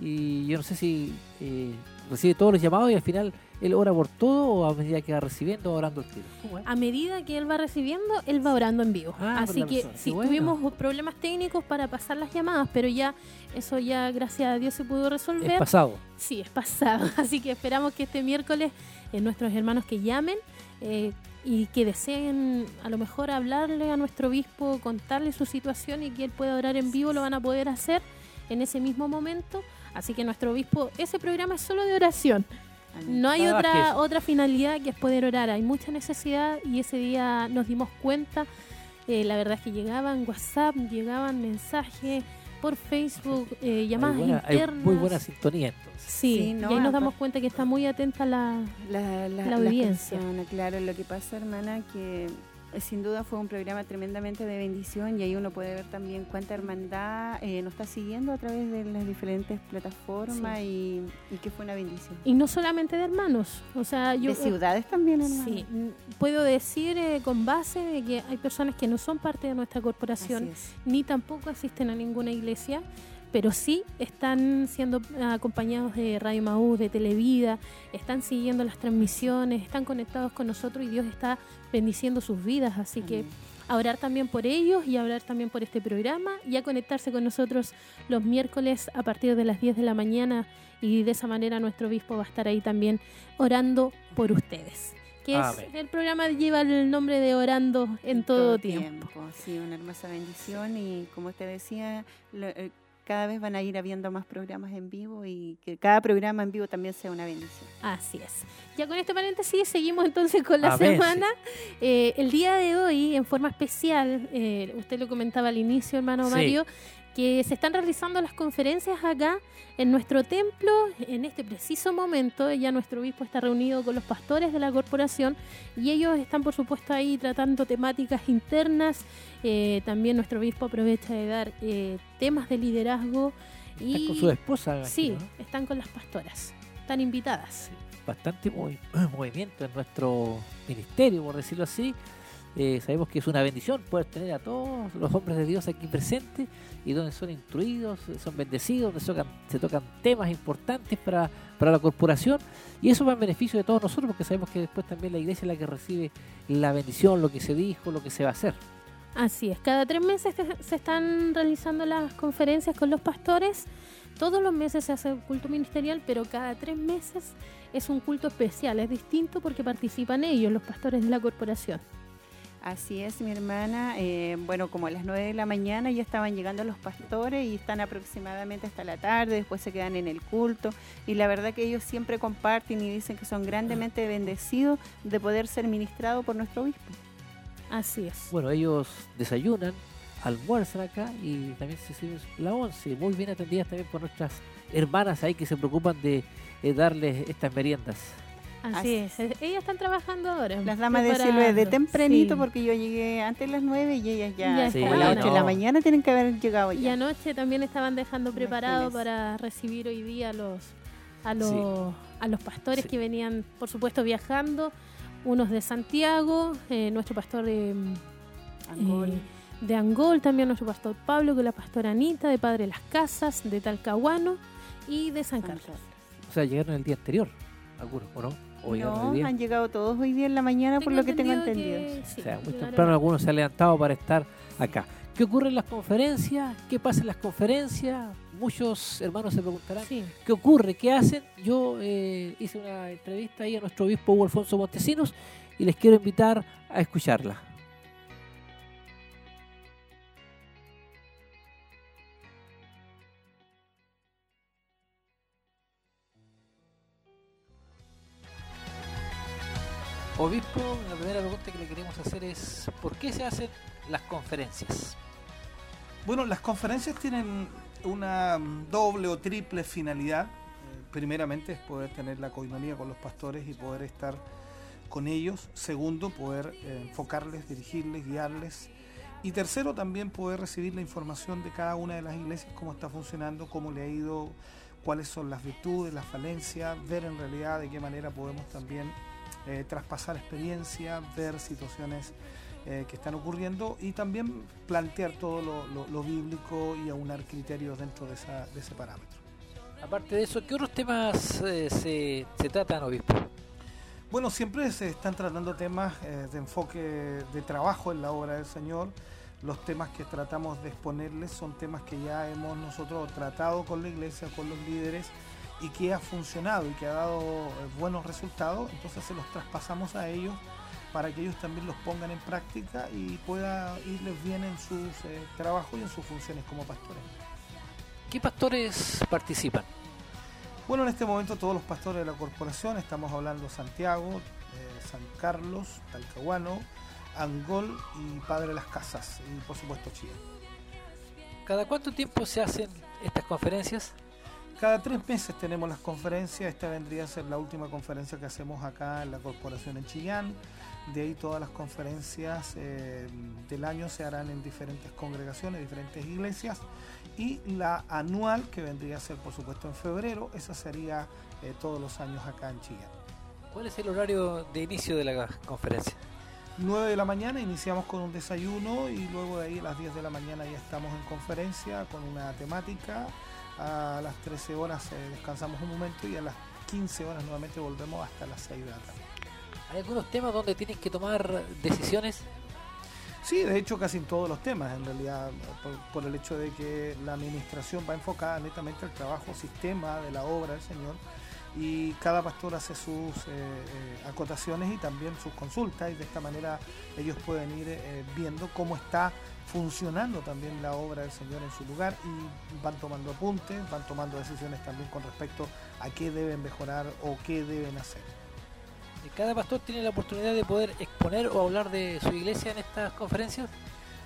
y yo no sé si eh, recibe todos los llamados y al final él ora por todo o a medida que va recibiendo va orando el tiro. ¿Cómo es? A medida que él va recibiendo, él va orando en vivo. Ah, Así que persona. sí, bueno. tuvimos problemas técnicos para pasar las llamadas, pero ya eso ya gracias a Dios se pudo resolver. Es pasado. Sí, es pasado. Así que esperamos que este miércoles eh, nuestros hermanos que llamen eh, y que deseen a lo mejor hablarle a nuestro obispo, contarle su situación y que él pueda orar en vivo, lo van a poder hacer en ese mismo momento. Así que nuestro obispo, ese programa es solo de oración. No hay Nada otra, otra finalidad que es poder orar. Hay mucha necesidad y ese día nos dimos cuenta. eh, la verdad es que llegaban WhatsApp, llegaban mensajes por Facebook, eh, llamadas hay, buena- hay internas. muy buena sintonía entonces. Sí, Sí, no, y ahí nos damos cuenta que está muy atenta la, la, la- la las audiencia. claro, lo que pasa, hermana, que sin duda fue un programa tremendamente de bendición y ahí uno puede ver también cuánta hermandad eh, nos está siguiendo a través de las diferentes plataformas y, y que fue una bendición. Y no solamente de hermanos, o sea, yo... de ciudades también, hermana. Sí, mm, puedo decir eh, con base de que hay personas que no son parte de nuestra corporación, ni tampoco asisten a ninguna iglesia, pero sí están siendo acompañados de Radio Maús, de Televida, están siguiendo las transmisiones, están conectados con nosotros y Dios está bendiciendo sus vidas, así que a orar también por ellos y a orar también por este programa y a conectarse con nosotros los miércoles a partir de las 10 de la mañana y de esa manera nuestro obispo va a estar ahí también orando por ustedes. Que es, el programa lleva el nombre de Orando en todo, tiempo. Sí, una hermosa bendición y como usted decía, lo- eh, cada vez van a ir habiendo más programas en vivo y que cada programa en vivo también sea una bendición. Así es. Ya con este paréntesis seguimos entonces con la semana. Eh, el día de hoy, en forma especial, eh, usted lo comentaba al inicio, hermano Sí. Mario, que se están realizando las conferencias acá en nuestro templo. En este preciso momento, ya nuestro obispo está reunido con los pastores de la corporación y ellos están, por supuesto, ahí tratando temáticas internas. Eh, también nuestro obispo aprovecha de dar eh, temas de liderazgo. Están y con su esposa, Sí, están con las pastoras. Están invitadas. bastante movi- movimiento en nuestro ministerio, por decirlo así. Eh, sabemos que es una bendición poder tener a todos los hombres de Dios aquí presentes y donde son instruidos, son bendecidos, donde se tocan, temas importantes para, para la corporación y eso va en beneficio de todos nosotros porque sabemos que después también la iglesia es la que recibe la bendición, lo que se dijo, lo que se va a hacer. Así es, cada tres meses se están realizando las conferencias con los pastores. Todos los meses se hace un culto ministerial, pero cada tres meses es un culto especial. Es distinto porque participan ellos, los pastores de la corporación. Así es, mi hermana. Eh, bueno, como a las 9 de la mañana ya estaban llegando los pastores y están aproximadamente hasta la tarde, después se quedan en el culto. Y la verdad que ellos siempre comparten y dicen que son grandemente bendecidos de poder ser ministrados por nuestro obispo. Así es. Bueno, ellos desayunan, almuerzan acá y también se sirve la once, muy bien atendidas también por nuestras hermanas ahí que se preocupan de eh, darles estas meriendas. Así, es. Ellas están trabajando ahora. Las damas de Siloé de tempranito, porque yo llegué antes de las 9 y ellas ya, como a las 8 de la mañana tienen que haber llegado ya. Y anoche también estaban dejando preparado para recibir hoy día a los, a los, a los pastores que venían, por supuesto, viajando. Unos de Santiago, eh, nuestro pastor de Angol. Eh, de Angol, también nuestro pastor Pablo, que la pastora Anita, de Padre Las Casas, de Talcahuano y de San, Carlos. O sea, llegaron el día anterior, algunos, ¿o no? No, han llegado todos hoy día en la mañana, por lo que tengo entendido. o sea, muy temprano algunos se han levantado para estar acá. ¿Qué ocurre en las conferencias? ¿Qué pasa en las conferencias? Muchos hermanos se preguntarán qué ocurre, qué hacen. Yo eh, hice una entrevista ahí a nuestro obispo Hugo Alfonso Montesinos y les quiero invitar a escucharla. Obispo, la primera pregunta que le queremos hacer es, ¿por qué se hacen las conferencias? Bueno, las conferencias tienen una doble o triple finalidad. Eh, primeramente es poder tener la coinonía con los pastores y poder estar con ellos. Segundo, poder eh, enfocarles, dirigirles, guiarles. Y tercero, también poder recibir la información de cada una de las iglesias, cómo está funcionando, cómo le ha ido, cuáles son las virtudes, las falencias, ver en realidad de qué manera podemos también eh, traspasar experiencia, ver situaciones eh, que están ocurriendo y también plantear todo lo, bíblico y aunar criterios dentro de, ese parámetro. Aparte de eso, ¿qué otros temas eh, se, se, tratan, obispo? Bueno, siempre se están tratando temas de enfoque de trabajo en la obra del Señor. Los temas que tratamos de exponerles son temas que ya hemos nosotros tratado con la iglesia, con los líderes y que ha funcionado y que ha dado eh, buenos resultados, entonces se los traspasamos a ellos para que ellos también los pongan en práctica y pueda irles bien en sus eh, trabajos y en sus funciones como pastores. ¿Qué pastores participan? Bueno, en este momento todos los pastores de la corporación, estamos hablando Santiago, eh, San Carlos, Talcahuano, Angol y Padre de las Casas y por supuesto Chile. ¿Cada cuánto tiempo se hacen estas conferencias? Cada tres meses tenemos las conferencias. Esta vendría a ser la última conferencia que hacemos acá en la corporación en Chillán. De ahí todas las conferencias eh, del año se harán en diferentes congregaciones, diferentes iglesias. Y la anual, que vendría a ser por supuesto en febrero, esa sería eh, todos los años acá en Chillán. ¿Cuál es el horario de inicio de la conferencia? 9 de la mañana iniciamos con un desayuno y luego de ahí a las 10 de la mañana ya estamos en conferencia con una temática a las 13 horas eh, descansamos un momento y a las 15 horas nuevamente volvemos hasta las 6 de la tarde. ¿Hay algunos temas donde tienen que tomar decisiones? Sí, de hecho casi en todos los temas, en realidad, por, el hecho de que la administración va enfocada netamente al trabajo sistema de la obra del Señor y cada pastor hace sus eh, eh, acotaciones y también sus consultas y de esta manera ellos pueden ir viendo cómo está funcionando también la obra del Señor en su lugar y van tomando apuntes, van tomando decisiones también con respecto a qué deben mejorar o qué deben hacer. ¿Cada pastor tiene la oportunidad de poder exponer o hablar de su iglesia en estas conferencias?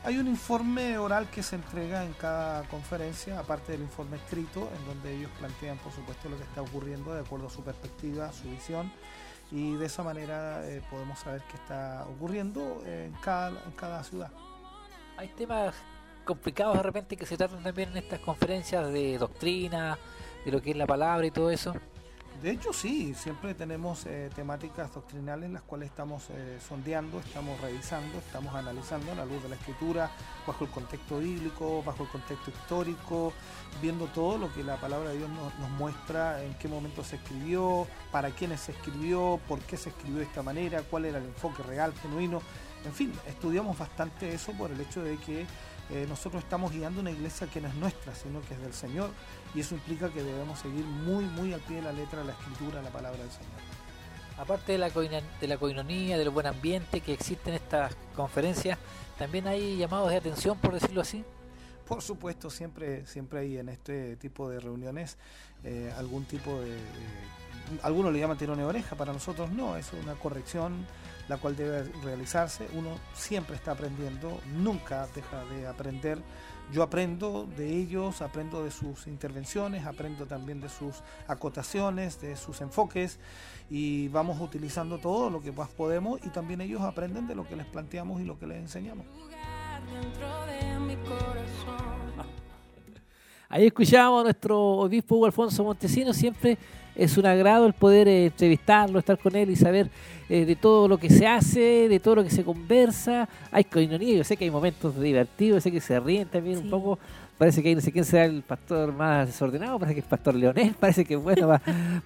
Hay un informe oral que se entrega en cada conferencia, aparte del informe escrito, en donde ellos plantean, por supuesto, lo que está ocurriendo de acuerdo a su perspectiva, su visión, y de esa manera eh, podemos saber qué está ocurriendo en cada, en cada ciudad. Hay temas complicados de repente que se tratan también en estas conferencias de doctrina, de lo que es la palabra y todo eso. De hecho, sí, siempre tenemos eh, temáticas doctrinales las cuales estamos eh, sondeando, estamos revisando, estamos analizando a la luz de la escritura, bajo el contexto bíblico, bajo el contexto histórico, viendo todo lo que la palabra de Dios nos, nos muestra, en qué momento se escribió, para quiénes se escribió, por qué se escribió de esta manera, cuál era el enfoque real, genuino. En fin, estudiamos bastante eso por el hecho de que eh, nosotros estamos guiando una iglesia que no es nuestra, sino que es del Señor, y eso implica que debemos seguir muy, muy al pie de la letra la escritura, la palabra del Señor. Aparte de la, de la coinonía, del buen ambiente que existe en estas conferencias, ¿también hay llamados de atención, por decirlo así? Por supuesto, siempre, siempre hay en este tipo de reuniones eh, algún tipo de... algunos le llaman tirón de oreja, para nosotros no, es una corrección la cual debe realizarse. Uno siempre está aprendiendo, nunca deja de aprender yo aprendo de ellos, aprendo de sus intervenciones, aprendo también de sus acotaciones, de sus enfoques y vamos utilizando todo lo que más podemos y también ellos aprenden de lo que les planteamos y lo que les enseñamos. Ahí escuchábamos a nuestro obispo Hugo Alfonso Montesino, siempre es un agrado el poder eh, entrevistarlo, estar con él y saber eh, de todo lo que se hace, de todo lo que se conversa. Hay coinonía, yo sé que hay momentos divertidos, sé que se ríen también un poco. Parece que hay no sé quién será el pastor más desordenado, parece que es el pastor Leonel, parece que es bueno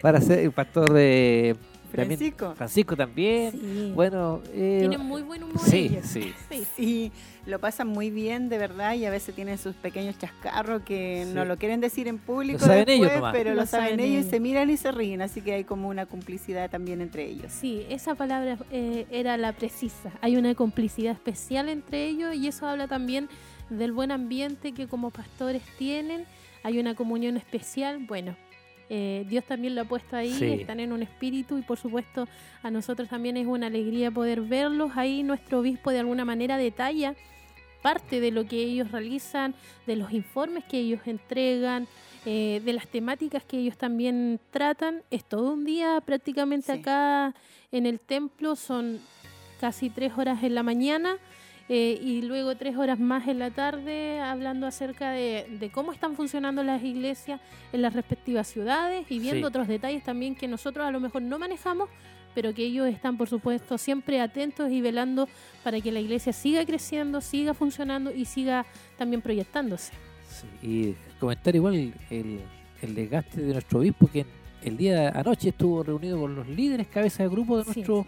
para, ser el pastor de... Francisco. Francisco también. Bueno, eh, tiene muy buen humor. Sí, sí, sí. sí lo pasan muy bien de verdad y a veces tienen sus pequeños chascarros que no lo quieren decir en público lo saben ellos pero lo, saben, ellos y se miran y se ríen, así que hay como una complicidad también entre ellos. Sí, esa palabra eh, era la precisa. Hay una complicidad especial entre ellos y eso habla también del buen ambiente que como pastores tienen. Hay una comunión especial. Bueno, eh, Dios también lo ha puesto ahí, están en un espíritu y por supuesto a nosotros también es una alegría poder verlos. Ahí nuestro obispo de alguna manera detalla parte de lo que ellos realizan, de los informes que ellos entregan, eh, de las temáticas que ellos también tratan. Es todo un día prácticamente acá en el templo, son casi tres horas en la mañana. Eh, y luego tres horas más en la tarde hablando acerca de, cómo están funcionando las iglesias en las respectivas ciudades y viendo otros detalles también que nosotros a lo mejor no manejamos, pero que ellos están, por supuesto, siempre atentos y velando para que la iglesia siga creciendo, siga funcionando y siga también proyectándose. y comentar igual el, el, desgaste de nuestro obispo, que el día de anoche estuvo reunido con los líderes, cabeza de grupo de nuestro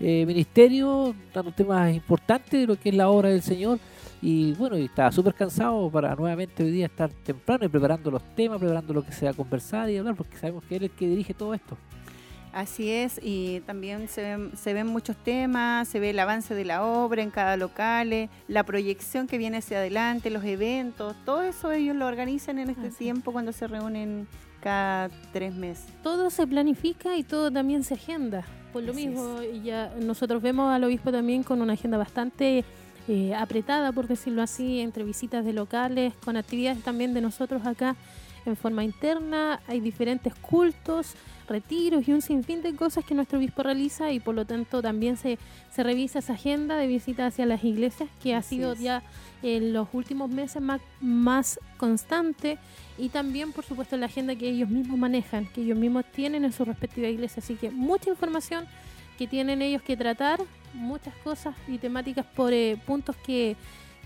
eh, ministerio, dando temas importantes de lo que es la obra del Señor. Y bueno, y estaba súper cansado para nuevamente hoy día estar temprano y preparando los temas, preparando lo que se va a conversar y hablar, porque sabemos que él es el que dirige todo esto. Así es, y también se ven, se ven muchos temas, se ve el avance de la obra en cada local, la proyección que viene hacia adelante, los eventos, todo eso ellos lo organizan en este tiempo cuando se reúnen cada tres meses. Todo se planifica y todo también se agenda. Por lo mismo, ya nosotros vemos al obispo también con una agenda bastante eh, apretada, por decirlo así, entre visitas de locales, con actividades también de nosotros acá en forma interna, hay diferentes cultos retiros y un sinfín de cosas que nuestro obispo realiza y por lo tanto también se, se revisa esa agenda de visita hacia las iglesias que ha sido ya en los últimos meses más, más constante y también por supuesto la agenda que ellos mismos manejan, que ellos mismos tienen en su respectiva iglesia. Así que mucha información que tienen ellos que tratar, muchas cosas y temáticas por eh, puntos que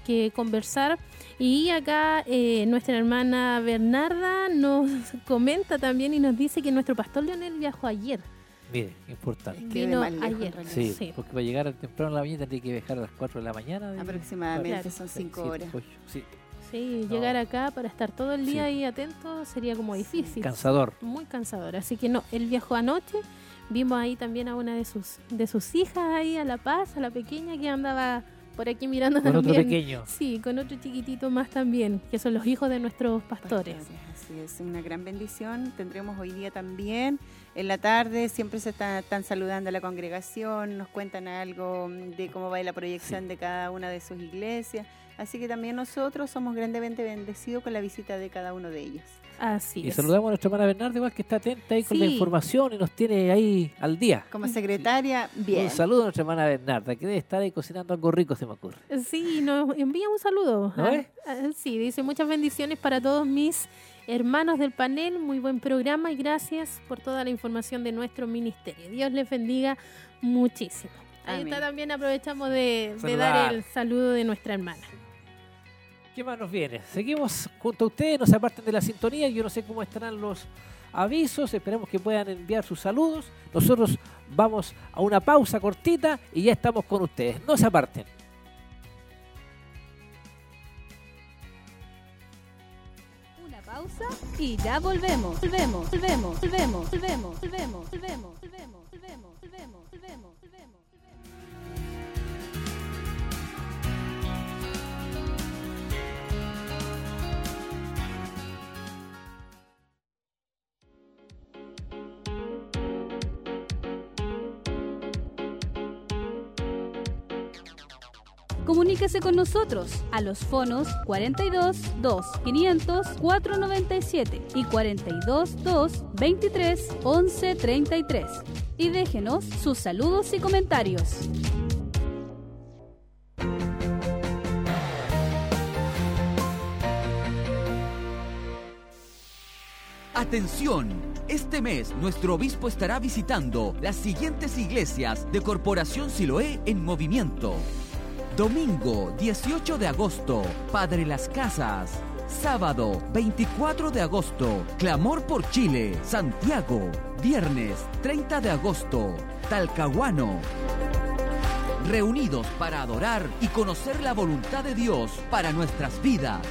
que conversar. Y acá eh, nuestra hermana Bernarda nos comenta también y nos dice que nuestro pastor Leonel viajó ayer. Mire, importante. Vino ayer. Sí, porque para llegar temprano en la mañana tendría que viajar a las 4 de la mañana. Aproximadamente, son 5 horas. sí. Sí, llegar acá para estar todo el día ahí atento sería como difícil. Cansador. Muy cansador. Así que no, él viajó anoche. Vimos ahí también a una de sus de sus hijas ahí a La Paz, a la pequeña que andaba por aquí mirando con otro pequeño. Sí, con otro chiquitito más también, que son los hijos de nuestros pastores. Así es, una gran bendición. Tendremos hoy día también, en la tarde, siempre se están, saludando a la congregación, nos cuentan algo de cómo va la proyección de cada una de sus iglesias. Así que también nosotros somos grandemente bendecidos con la visita de cada uno de ellos. Así y saludamos a nuestra hermana Bernardo, igual que está atenta ahí con la información y nos tiene ahí al día. Como secretaria, bien. Un saludo a nuestra hermana Bernarda, que debe estar ahí cocinando algo rico, se me ocurre. Sí, nos envía un saludo. Ah, ah, sí, dice muchas bendiciones para todos mis hermanos del panel, muy buen programa y gracias por toda la información de nuestro ministerio. Dios les bendiga muchísimo. Ahí está también aprovechamos de dar el saludo de nuestra hermana. ¿Qué más nos viene? Seguimos junto a ustedes, no se aparten de la sintonía. Yo no sé cómo estarán los avisos. Esperemos que puedan enviar sus saludos. Nosotros vamos a una pausa cortita y ya estamos con ustedes. No se aparten. Una pausa y ya volvemos. Volvemos, volvemos, volvemos, volvemos, volvemos, volvemos, volvemos. Comuníquese con nosotros a los fonos 42 2 500 497 y 42 2 23 11 33 y déjenos sus saludos y comentarios. Atención, este mes nuestro obispo estará visitando las siguientes iglesias de Corporación Siloé en movimiento. Domingo 18 de agosto, Padre Las Casas. Sábado 24 de agosto, Clamor por Chile, Santiago. Viernes 30 de agosto, Talcahuano. Reunidos para adorar y conocer la voluntad de Dios para nuestras vidas.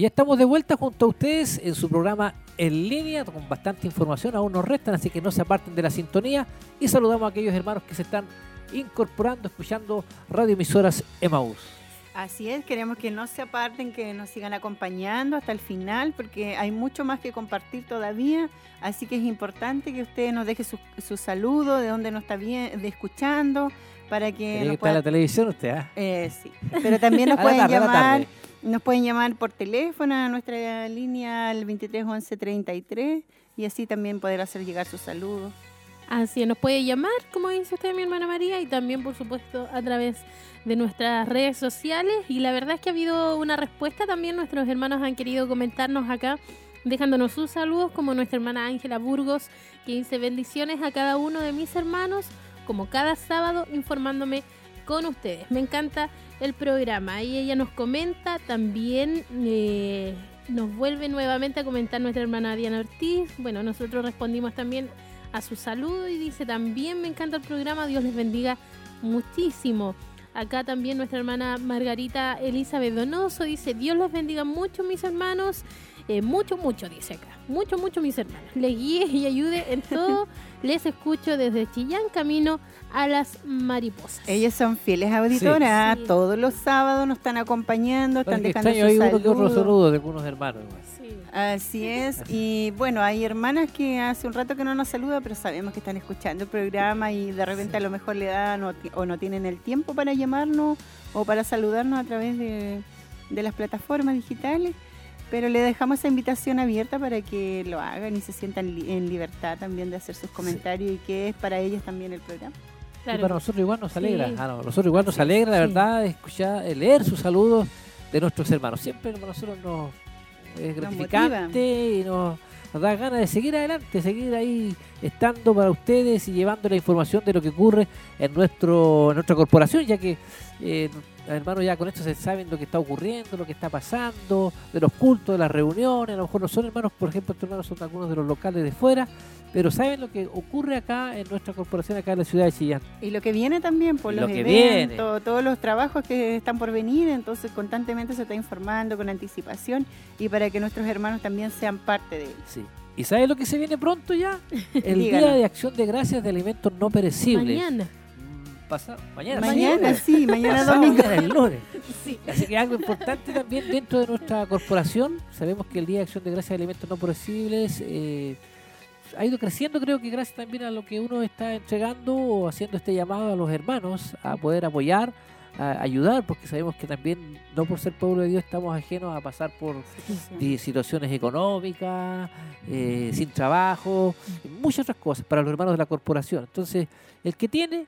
Y ya estamos de vuelta junto a ustedes en su programa en línea con bastante información. Aún nos restan, así que no se aparten de la sintonía. Y saludamos a aquellos hermanos que se están incorporando, escuchando radioemisoras Emaús. Así es, queremos que no se aparten, que nos sigan acompañando hasta el final, porque hay mucho más que compartir todavía. Así que es importante que usted nos deje su, su saludo, de dónde nos está bien, de escuchando, para que. Nos que en la televisión usted, ¿ah? Eh, sí, pero también nos pueden tarde, llamar. Nos pueden llamar por teléfono a nuestra línea al 23 11 33 y así también poder hacer llegar sus saludos. Así nos puede llamar, como dice usted, mi hermana María, y también, por supuesto, a través de nuestras redes sociales. Y la verdad es que ha habido una respuesta también. Nuestros hermanos han querido comentarnos acá, dejándonos sus saludos, como nuestra hermana Ángela Burgos, que dice bendiciones a cada uno de mis hermanos, como cada sábado, informándome con ustedes. Me encanta el programa. Y ella nos comenta también. eh, nos vuelve nuevamente a comentar nuestra hermana Diana Ortiz. Bueno, nosotros respondimos también a su saludo y dice también me encanta el programa, Dios les bendiga muchísimo. Acá también nuestra hermana Margarita Elizabeth Donoso dice, Dios les bendiga mucho mis hermanos, Eh, mucho, mucho dice acá, mucho, mucho mis hermanos. Les guíe y ayude en todo, les escucho desde Chillán camino a las mariposas. Ellas son fieles auditoras, Sí. todos los sábados nos están acompañando, están Porque dejando extraño sus hay uno saludos. saludo de algunos hermanos. Así es, y bueno, hay hermanas que hace un rato que no nos saludan, pero sabemos que están escuchando el programa y de repente a lo mejor le dan o, no tienen el tiempo para llamarnos o para saludarnos a través de, de las plataformas digitales, pero le dejamos esa invitación abierta para que lo hagan y se sientan li- en libertad también de hacer sus comentarios y que es para ellas también el programa. Y para nosotros igual nos alegra. Sí. Ah, no, nosotros igual nos Sí, alegra, la verdad, escuchar, eh, leer sus saludos de nuestros hermanos. Siempre para nosotros nos es Nos gratificante y nos, nos da ganas de seguir adelante, seguir ahí estando para ustedes y llevando la información de lo que ocurre en nuestro en nuestra corporación, ya que eh, los hermanos ya con esto se saben lo que está ocurriendo, lo que está pasando, de los cultos, de las reuniones, a lo mejor no son hermanos, por ejemplo, estos hermanos son algunos de los locales de fuera, pero saben lo que ocurre acá en nuestra corporación, acá en la ciudad de Chillán. Y lo que viene también, por Y los lo que eventos, todos los trabajos que están por venir, entonces constantemente se está informando con anticipación y para que nuestros hermanos también sean parte de él. Sí. ¿Y sabe lo que se viene pronto ya? El. Día de Acción de Gracias de Alimentos No Perecibles. Mañana. Pasa- mañana. Mañana, sí, mañana domingo. mañana, el lunes. Así que algo importante también dentro de nuestra corporación. Sabemos que el Día de Acción de Gracias de Alimentos No Perecibles eh, ha ido creciendo, creo que gracias también a lo que uno está entregando o haciendo este llamado a los hermanos a poder apoyar, a ayudar, porque sabemos que también, no por ser pueblo de Dios, estamos ajenos a pasar por situaciones económicas, eh, sin trabajo, y muchas otras cosas para los hermanos de la corporación. Entonces, el que tiene,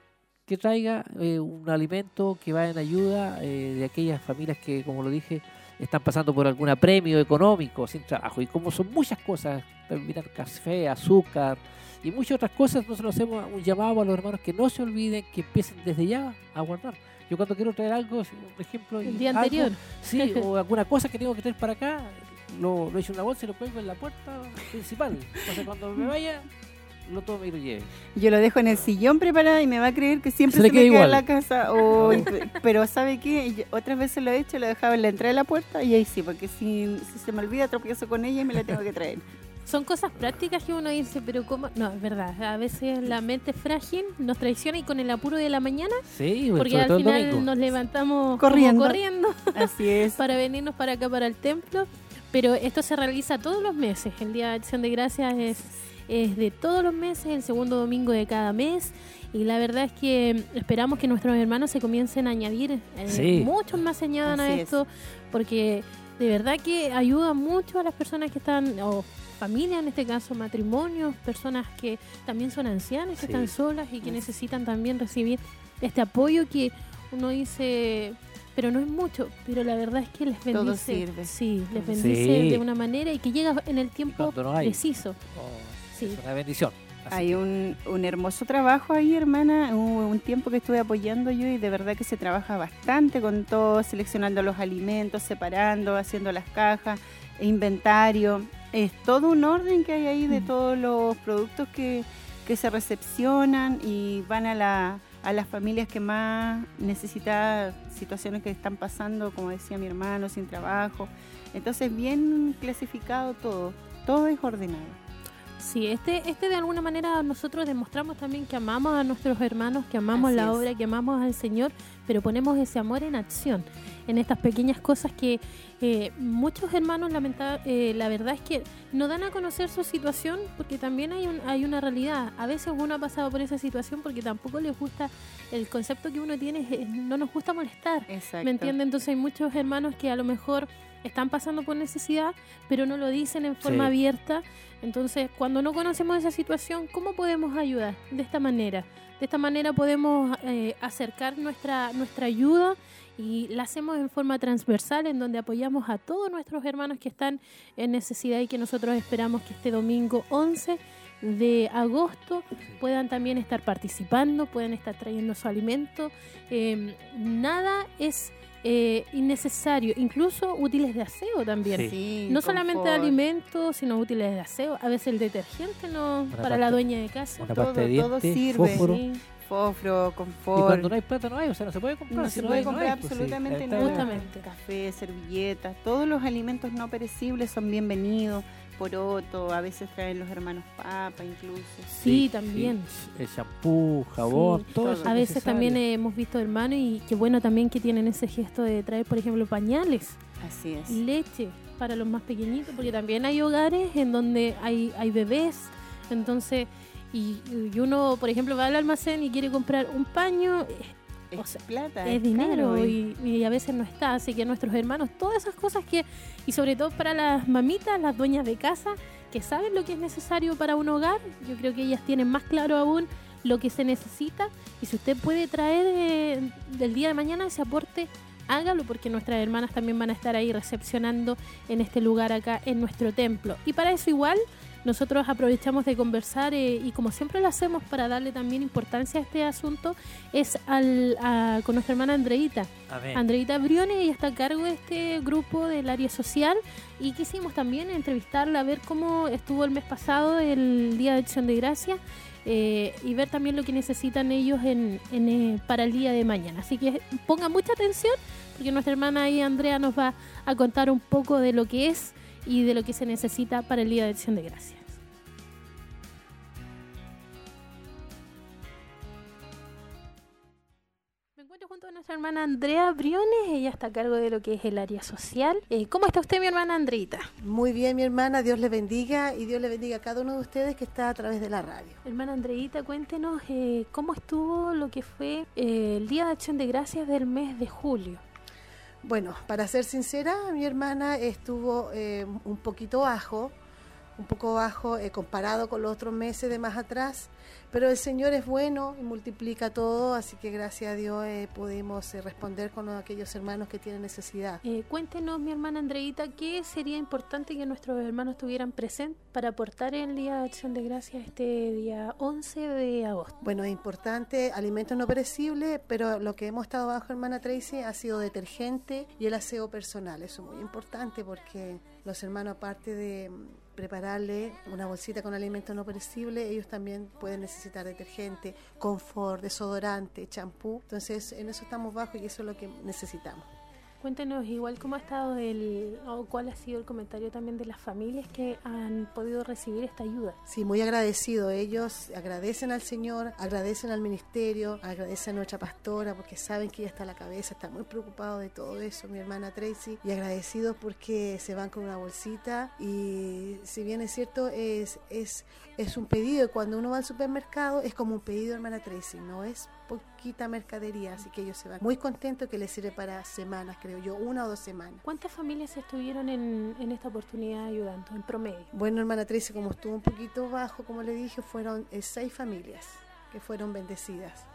que traiga eh, un alimento que vaya en ayuda eh, de aquellas familias que, como lo dije, están pasando por algún apremio económico, sin trabajo. Y como son muchas cosas, terminar café, azúcar y muchas otras cosas, nosotros hacemos un llamado a los hermanos que no se olviden, que empiecen desde ya a guardar. Yo cuando quiero traer algo, por ejemplo, El día algo, anterior. sí, o alguna cosa que tengo que traer para acá, lo, lo echo en una bolsa y lo cuelgo en la puerta principal. O sea, cuando me vaya, lo tomo y lo lleve. Yo lo dejo en el sillón preparado y me va a creer que siempre Se se, le me queda queda en igual. la casa. o- pero ¿sabe qué? Yo otras veces lo he hecho, lo dejaba en la entrada de la puerta y ahí sí, porque si, si se me olvida tropiezo con ella y me la tengo que traer. Son cosas prácticas que uno dice, pero ¿cómo? No, es verdad. A veces la mente frágil nos traiciona y con el apuro de la mañana, Sí, porque sobre al final nos levantamos Corriendo. corriendo Así es. para venirnos para acá, para el templo. Pero esto se realiza todos los meses. El Día de Acción de Gracias es, es de todos los meses, el segundo domingo de cada mes. Y la verdad es que esperamos que nuestros hermanos se comiencen a añadir, eh, Sí. muchos más se añadan a es. esto, porque de verdad que ayuda mucho a las personas que están, o familia en este caso, matrimonios, personas que también son ancianas, que Sí. están solas y que necesitan también recibir este apoyo que uno dice, pero no es mucho, pero la verdad es que les bendice. Todo sirve. Sí, les bendice Sí. de una manera y que llega en el tiempo no preciso. Oh, Sí. Es una bendición. Así Hay un, un hermoso trabajo ahí, hermana. Hubo un tiempo que estuve apoyando yo y de verdad que se trabaja bastante con todo, seleccionando los alimentos, separando, haciendo las cajas, inventario. Es todo un orden que hay ahí de todos los productos que, que se recepcionan y van a, la, a las familias que más necesitan situaciones que están pasando, como decía mi hermano, sin trabajo. Entonces, bien clasificado todo, todo es ordenado. Sí, este, este de alguna manera nosotros demostramos también que amamos a nuestros hermanos, que amamos la obra, que amamos al Señor, pero ponemos ese amor en acción, en estas pequeñas cosas que eh, muchos hermanos, lamenta, eh, la verdad es que no dan a conocer su situación porque también hay, un, hay una realidad. A veces uno ha pasado por esa situación porque tampoco les gusta, el concepto que uno tiene, es, no nos gusta molestar. ¿Me entiende? Entonces hay muchos hermanos que a lo mejor están pasando por necesidad, pero no lo dicen en forma abierta. Entonces, cuando no conocemos esa situación, ¿cómo podemos ayudar? De esta manera. De esta manera podemos eh, acercar nuestra, nuestra ayuda y la hacemos en forma transversal, en donde apoyamos a todos nuestros hermanos que están en necesidad y que nosotros esperamos que este domingo 11 de agosto puedan también estar participando, puedan estar trayendo su alimento. Em, nada es eh, innecesario, incluso útiles de aseo también. no solamente alimentos, sino útiles de aseo. A veces el detergente no para la dueña de casa. todo, todo sirve. Fósforo. confort. Y cuando no hay plata no hay, o sea, no se puede comprar. No se puede comprar pues absolutamente nada. Café, servilletas, todos los alimentos no perecibles son bienvenidos poroto, a veces traen los hermanos papa incluso. Sí, también. El shampoo, jabón, todo, A veces también hemos visto hermanos y qué bueno también que tienen ese gesto de traer, por ejemplo, pañales. Así es. Leche para los más pequeñitos, porque también hay hogares en donde hay, hay bebés, entonces, y, y uno, por ejemplo, va al almacén y quiere comprar un paño, es plata, es, dinero y, a veces no está. Así que nuestros hermanos, todas esas cosas que, y sobre todo para las mamitas, las dueñas de casa, que saben lo que es necesario para un hogar, yo creo que ellas tienen más claro aún lo que se necesita. Y si usted puede traer eh, del día de mañana ese aporte, hágalo porque nuestras hermanas también van a estar ahí recepcionando en este lugar acá en nuestro templo. Y para eso igual nosotros aprovechamos de conversar eh, y como siempre lo hacemos para darle también importancia a este asunto, es al, con nuestra hermana Andreita. Andreita Briones, ella está a cargo de este grupo del área social y quisimos también entrevistarla a ver cómo estuvo el mes pasado el Día de Acción de Gracia. Eh, y ver también lo que necesitan ellos en, eh, para el día de mañana. Así que pongan mucha atención porque nuestra hermana ahí Andrea nos va a contar un poco de lo que es y de lo que se necesita para el Día de Acción de Gracias. Me encuentro junto a nuestra hermana Andrea Briones, ella está a cargo de lo que es el área social. Eh, ¿Cómo está usted, mi hermana Andreita? Muy bien, mi hermana, Dios le bendiga y Dios le bendiga a cada uno de ustedes que está a través de la radio. Hermana Andreita, cuéntenos eh, cómo estuvo lo que fue eh, el Día de Acción de Gracias del mes de julio. Bueno, para ser sincera, mi hermana estuvo eh, un poquito bajo, un poco bajo eh, comparado con los otros meses de más atrás. Pero el Señor es bueno y multiplica todo, así que gracias a Dios eh, pudimos eh, responder con aquellos hermanos que tienen necesidad. Eh, cuéntenos, mi hermana Andreita, ¿qué sería importante que nuestros hermanos tuvieran presente para aportar el Día de Acción de Gracias este día 11 de agosto? Bueno, es importante, alimentos no perecibles, pero lo que hemos estado bajo, hermana Tracy, ha sido detergente y el aseo personal. Eso es muy importante porque los hermanos, aparte de prepararle una bolsita con alimentos no perecibles, ellos también pueden necesitar detergente, confort, desodorante, champú. Entonces, en eso estamos bajos y eso es lo que necesitamos. Cuéntenos igual cómo ha estado el, o cuál ha sido el comentario también de las familias que han podido recibir esta ayuda. Sí, muy agradecido. Ellos agradecen al Señor, agradecen al ministerio, agradecen a nuestra pastora porque saben que ella está a la cabeza, está muy preocupado de todo eso, mi hermana Tracy, y agradecidos porque se van con una bolsita y si bien es cierto, es, es, es un pedido. Cuando uno va al supermercado es como un pedido, hermana Tracy, no es poquita mercadería, así que ellos se van muy contentos que les sirve para semanas, creo yo, una o dos semanas. ¿Cuántas familias estuvieron en, en esta oportunidad ayudando, en promedio? Bueno, hermana Tracy, como estuvo un poquito bajo, como le dije, fueron eh, seis familias que fueron bendecidas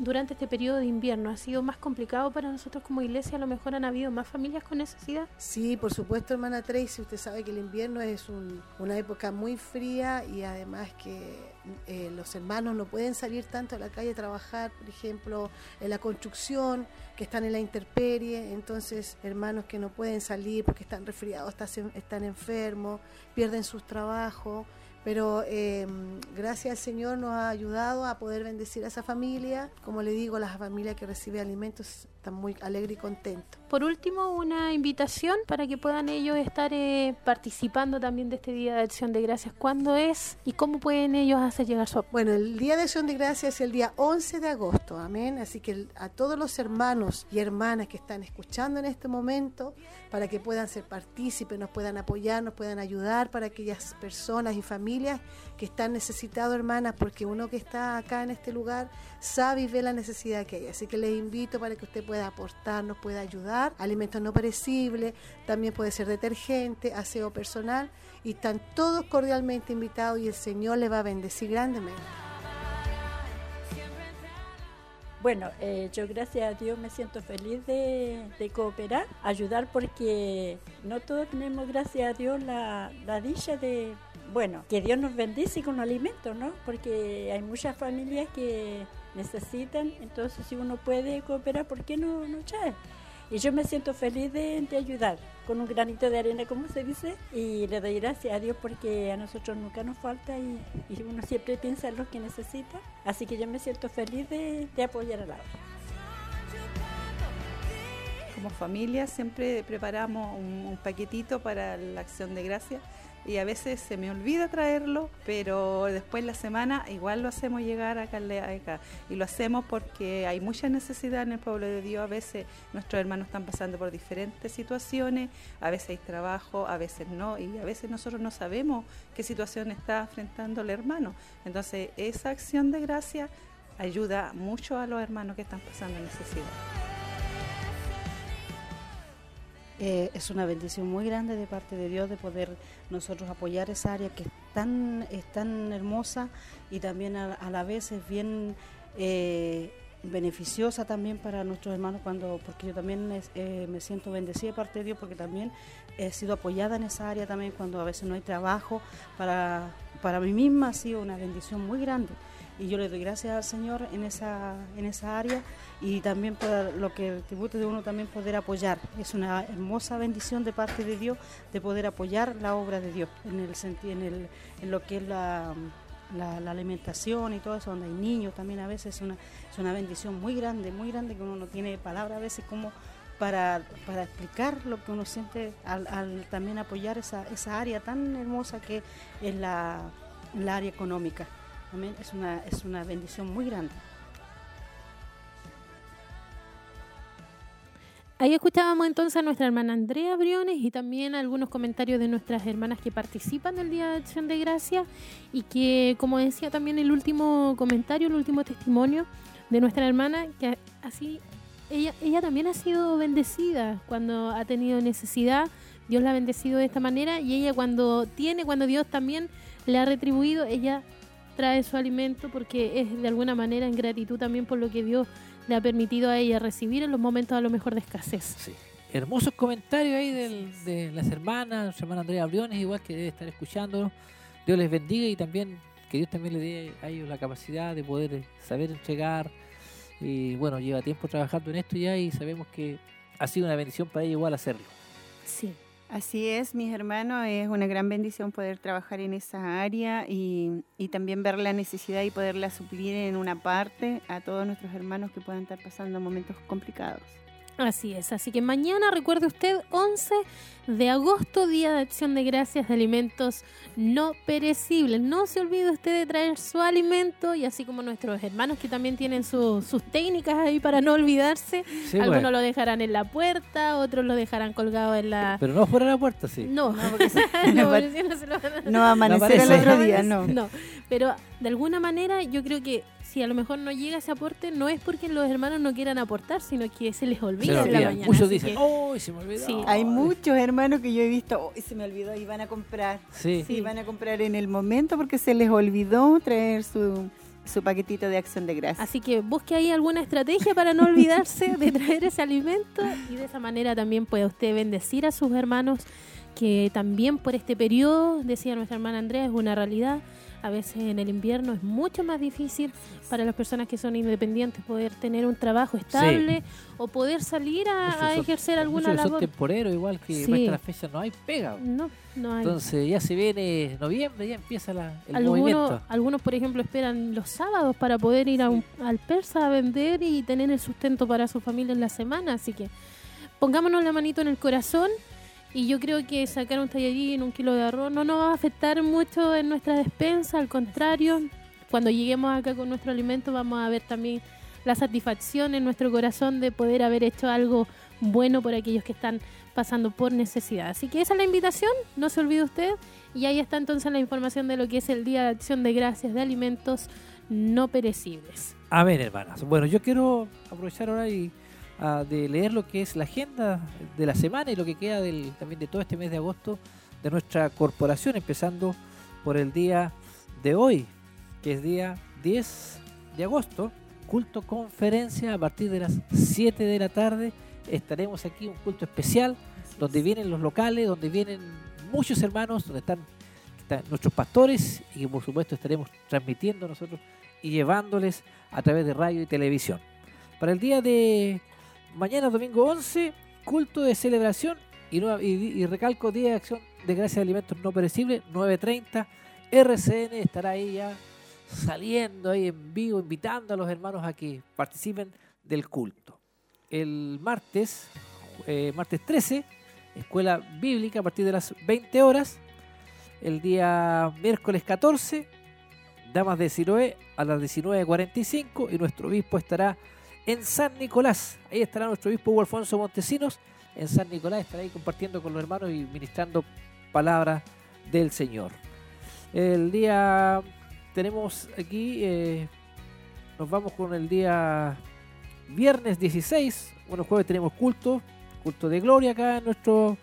durante este periodo de invierno ha sido más complicado para nosotros como iglesia? A lo mejor han habido más familias con necesidad. Sí, por supuesto, hermana Tracy. Usted sabe que el invierno es una época muy fría y además que eh, los hermanos no pueden salir tanto a la calle a trabajar, por ejemplo, en la construcción, que están en la intemperie. Entonces, hermanos que no pueden salir porque están resfriados, están enfermos, pierden sus trabajos pero eh, gracias al Señor nos ha ayudado a poder bendecir a esa familia. Como le digo, la familia que recibe alimentos están muy alegre y contento. Por último, una invitación para que puedan ellos estar eh, participando también de este Día de Acción de Gracias. ¿Cuándo es y cómo pueden ellos hacer llegar su Bueno, el Día de Acción de Gracias es el día 11 de agosto, amén. Así que a todos los hermanos y hermanas que están escuchando en este momento, para que puedan ser partícipes, nos puedan apoyar, nos puedan ayudar para aquellas personas y familias que están necesitados, hermanas, porque uno que está acá en este lugar sabe y ve la necesidad que hay. Así que les invito para que usted pueda aportar, nos pueda ayudar. Alimentos no perecibles, también puede ser detergente, aseo personal. Y están todos cordialmente invitados y el Señor les va a bendecir grandemente. Bueno, eh, yo gracias a Dios me siento feliz de, cooperar, ayudar porque no todos tenemos, gracias a Dios, la, la dicha de, bueno, que Dios nos bendice con alimentos, ¿no? Porque hay muchas familias que necesitan, entonces si uno puede cooperar, ¿por qué no, no? Y yo me siento feliz de, ayudar con un granito de arena, como se dice, y le doy gracias a Dios porque a nosotros nunca nos falta y, uno siempre piensa en los que necesita. Así que yo me siento feliz de, apoyar a la otra. Como familia siempre preparamos un, un paquetito para la acción de gracias y a veces se me olvida traerlo, pero después la semana igual lo hacemos llegar acá, acá. Y lo hacemos porque hay mucha necesidad en el pueblo de Dios. A veces nuestros hermanos están pasando por diferentes situaciones, a veces hay trabajo, a veces no, y a veces nosotros no sabemos qué situación está enfrentando el hermano. Entonces esa acción de gracia ayuda mucho a los hermanos que están pasando necesidad. Eh, es una bendición muy grande de parte de Dios de poder nosotros apoyar esa área que es tan, es tan hermosa y también a, la vez es bien eh, beneficiosa también para nuestros hermanos cuando porque yo también eh, me siento bendecida de parte de Dios porque también he sido apoyada en esa área también cuando a veces no hay trabajo para, para mí misma ha sido una bendición muy grande y yo le doy gracias al Señor en esa, en esa área y también por lo que tributo de uno también poder apoyar. Es una hermosa bendición de parte de Dios de poder apoyar la obra de Dios en, el, en, el, en lo que es la, la, alimentación y todo eso, donde hay niños también a veces es una, es una bendición muy grande, muy grande que uno no tiene palabras a veces como para, para explicar lo que uno siente al, al también apoyar esa, esa área tan hermosa que es la, la área económica. Es una, es una bendición muy grande. Ahí escuchábamos entonces a nuestra hermana Andrea Briones y también algunos comentarios de nuestras hermanas que participan del Día de Acción de Gracia y que, como decía también el último comentario, el último testimonio de nuestra hermana, que así ella, ella también ha sido bendecida cuando ha tenido necesidad, Dios la ha bendecido de esta manera y ella cuando tiene, cuando Dios también le ha retribuido, ella trae su alimento porque es de alguna manera en gratitud también por lo que Dios le ha permitido a ella recibir en los momentos a lo mejor de escasez. Sí. Hermosos comentarios ahí de las hermanas, su hermana Andrea Briones, igual que debe estar escuchando. Dios les bendiga y también que Dios también le dé a ellos la capacidad de poder saber entregar. Y bueno, lleva tiempo trabajando en esto ya y sabemos que ha sido una bendición para ella igual hacerlo. Sí. Así es, mis hermanos, es una gran bendición poder trabajar en esa área y, y, también ver la necesidad y poderla suplir en una parte a todos nuestros hermanos que puedan estar pasando momentos complicados. Así es, así que mañana recuerde usted 11 de agosto, Día de Acción de Gracias de Alimentos No Perecibles. No se olvide usted de traer su alimento y así como nuestros hermanos que también tienen sus técnicas ahí para no olvidarse. Algunos lo dejarán en la puerta, otros lo dejarán colgado en la... Pero no fuera de la puerta, sí. No, no, porque no, va a amanecer el otro día, no. No, pero de alguna manera yo creo que si a lo mejor no llega ese aporte, no es porque los hermanos no quieran aportar, sino que se les olvida en la mañana. Muchos dicen, ¡oh, se me olvidó! Sí, hay muchos hermanos que yo he visto, ¡oh, se me olvidó! Y van a comprar. Sí. sí. van a comprar en el momento porque se les olvidó traer su, su paquetito de acción de gracia. Así que busque ahí alguna estrategia para no olvidarse de traer ese alimento y de esa manera también puede usted bendecir a sus hermanos que también por este periodo, decía nuestra hermana Andrea, es una realidad A veces en el invierno es mucho más difícil para las personas que son independientes poder tener un trabajo estable o poder salir a, ejercer alguna muchos son labor. temporeros, igual que Sí. esta fecha no hay pega. No, no hay. Entonces ya se viene noviembre, ya empieza la, el algunos, movimiento. algunos, por ejemplo, esperan los sábados para poder ir a un- al persa a vender y tener el sustento para su familia en la semana. Así que pongámonos la manito en el corazón y yo creo que sacar un tallarín, un kilo de arroz, no nos va a afectar mucho en nuestra despensa. Al contrario, cuando lleguemos acá con nuestro alimento vamos a ver también la satisfacción en nuestro corazón de poder haber hecho algo bueno por aquellos que están pasando por necesidad. Así que esa es la invitación, no se olvide usted. Y ahí está entonces la información de lo que es el Día de Acción de Gracias de Alimentos No Perecibles. A ver, hermanas. Bueno, yo quiero aprovechar ahora y ah, de leer lo que es la agenda de la semana y lo que queda del, también de todo este mes de agosto de nuestra corporación, empezando por el día de hoy, que es día 10 de agosto, culto conferencia a partir de las 7 de la tarde. Estaremos aquí, un culto especial, donde vienen los locales, donde vienen muchos hermanos, donde están, están nuestros pastores y que por supuesto estaremos transmitiendo nosotros y llevándoles a través de radio y televisión. Para el día de mañana, domingo 11, culto de celebración y, recalco Día de Acción de Gracias de Alimentos No Perecibles, 9.30. RCN estará ahí ya saliendo ahí en vivo, invitando a los hermanos a que participen del culto. El martes, eh, martes 13, Escuela Bíblica a partir de las 20 horas. El día miércoles 14, Damas de Siloé a las 19.45 y nuestro obispo estará en San Nicolás. Ahí estará nuestro obispo Hugo Alfonso Montesinos. En San Nicolás estará ahí compartiendo con los hermanos y ministrando palabra del Señor. El día tenemos aquí, eh, nos vamos con el día viernes 16. Bueno, jueves tenemos culto, culto de gloria acá en nuestro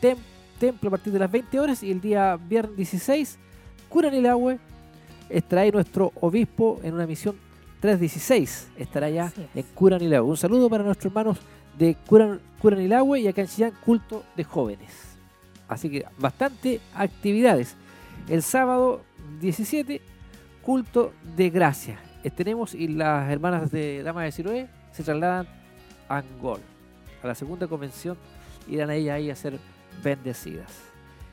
tem- templo a partir de las 20 horas. Y el día viernes 16, Cura Nilahue estará ahí nuestro obispo en una misión 316. Estará ya en Cura Nilahue. Un saludo para nuestros hermanos de Cura, Cura Nilahue y acá en Chillán, culto de jóvenes. Así que bastante actividades. El sábado 17, culto de gracia. Eh, Tenemos y las hermanas de Damas de Siloé se trasladan a Angol, a la segunda convención, irán a ella ahí a ser bendecidas.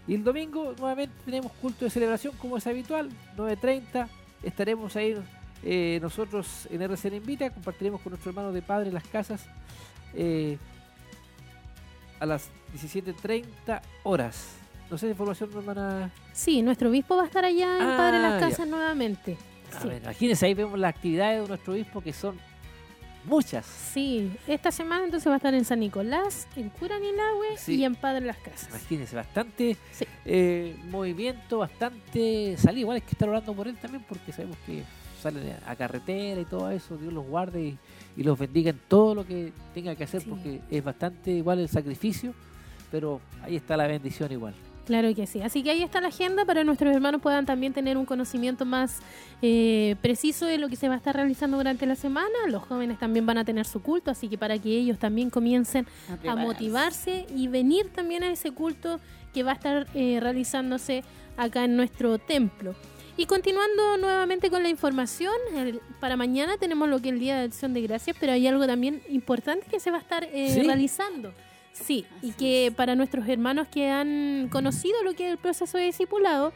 Y el domingo nuevamente tenemos culto de celebración como es habitual, 9.30, estaremos ahí eh, nosotros en RCN Invita, compartiremos con nuestros hermanos de Padre las casas eh, a las 17.30 horas. No sé información, hermana. Sí, nuestro obispo va a estar allá en Ah, Padre Las ya. Casas nuevamente. A Sí. ver, imagínense, ahí vemos las actividades de nuestro obispo que son muchas. Sí, esta semana entonces va a estar en San Nicolás, en Curanilahue Sí. y en Padre Las Casas. Imagínense, bastante eh, movimiento, bastante salida. Igual hay que estar orando por él también porque sabemos que salen a carretera y todo eso. Dios los guarde y, y los bendiga en todo lo que tenga que hacer porque es bastante igual el sacrificio, pero ahí está la bendición igual. Claro que sí. Así que ahí está la agenda para que nuestros hermanos puedan también tener un conocimiento más eh, preciso de lo que se va a estar realizando durante la semana. Los jóvenes también van a tener su culto, así que para que ellos también comiencen a, motivarse y venir también a ese culto que va a estar eh, realizándose acá en nuestro templo. Y continuando nuevamente con la información, el- para mañana tenemos lo que es el Día de Acción de Gracias, pero hay algo también importante que se va a estar eh, ¿Sí? realizando. Sí, y que para nuestros hermanos que han conocido lo que es el proceso de discipulado,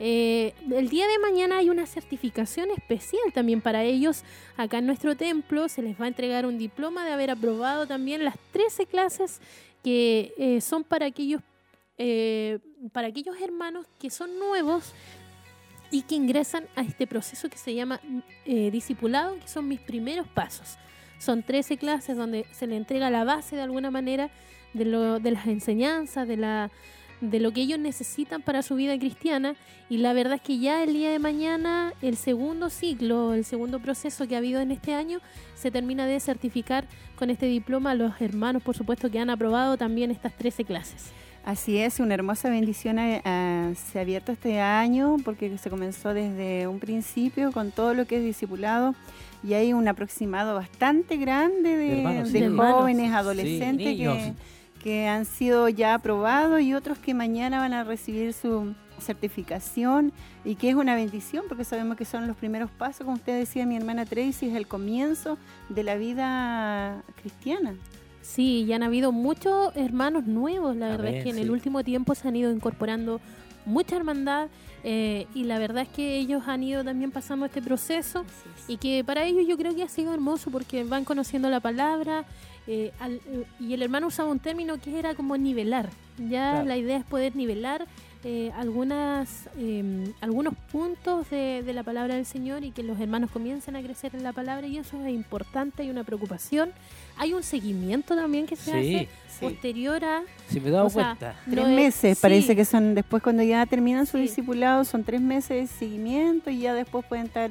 eh, el día de mañana hay una certificación especial también para ellos. Acá en nuestro templo se les va a entregar un diploma de haber aprobado también las 13 clases que eh, son para aquellos, eh, para aquellos hermanos que son nuevos y que ingresan a este proceso que se llama eh, discipulado, que son mis primeros pasos. Son 13 clases donde se le entrega la base de alguna manera de, lo, de las enseñanzas, de, la, de lo que ellos necesitan para su vida cristiana. Y la verdad es que ya el día de mañana, el segundo ciclo, el segundo proceso que ha habido en este año, se termina de certificar con este diploma a los hermanos, por supuesto, que han aprobado también estas 13 clases. Así es, una hermosa bendición eh, ah, se ha abierto este año porque se comenzó desde un principio con todo lo que es discipulado y hay un aproximado bastante grande de, Hermanos, de sí. jóvenes, adolescentes que, que han sido ya aprobados y otros que mañana van a recibir su, certificación y que es una bendición porque sabemos que son los primeros pasos, como usted decía, mi hermana Tracy, es el comienzo de la vida cristiana. Sí, ya han habido muchos hermanos nuevos, la verdad es que en el último tiempo se han ido incorporando mucha hermandad eh, y la verdad es que ellos han ido también pasando este proceso y que para ellos yo creo que ha sido hermoso porque van conociendo la palabra eh, eh, y el hermano usaba un término que era como nivelar. Ya la idea es poder nivelar algunas em, algunos puntos de, la palabra del Señor y que los hermanos comiencen a crecer en la palabra y eso es importante, hay una preocupación. Hay un seguimiento también que se hace posterior a... Si me he dado cuenta. Tres meses, parece que son después cuando ya terminan su discipulado, son tres meses de seguimiento y ya después pueden estar...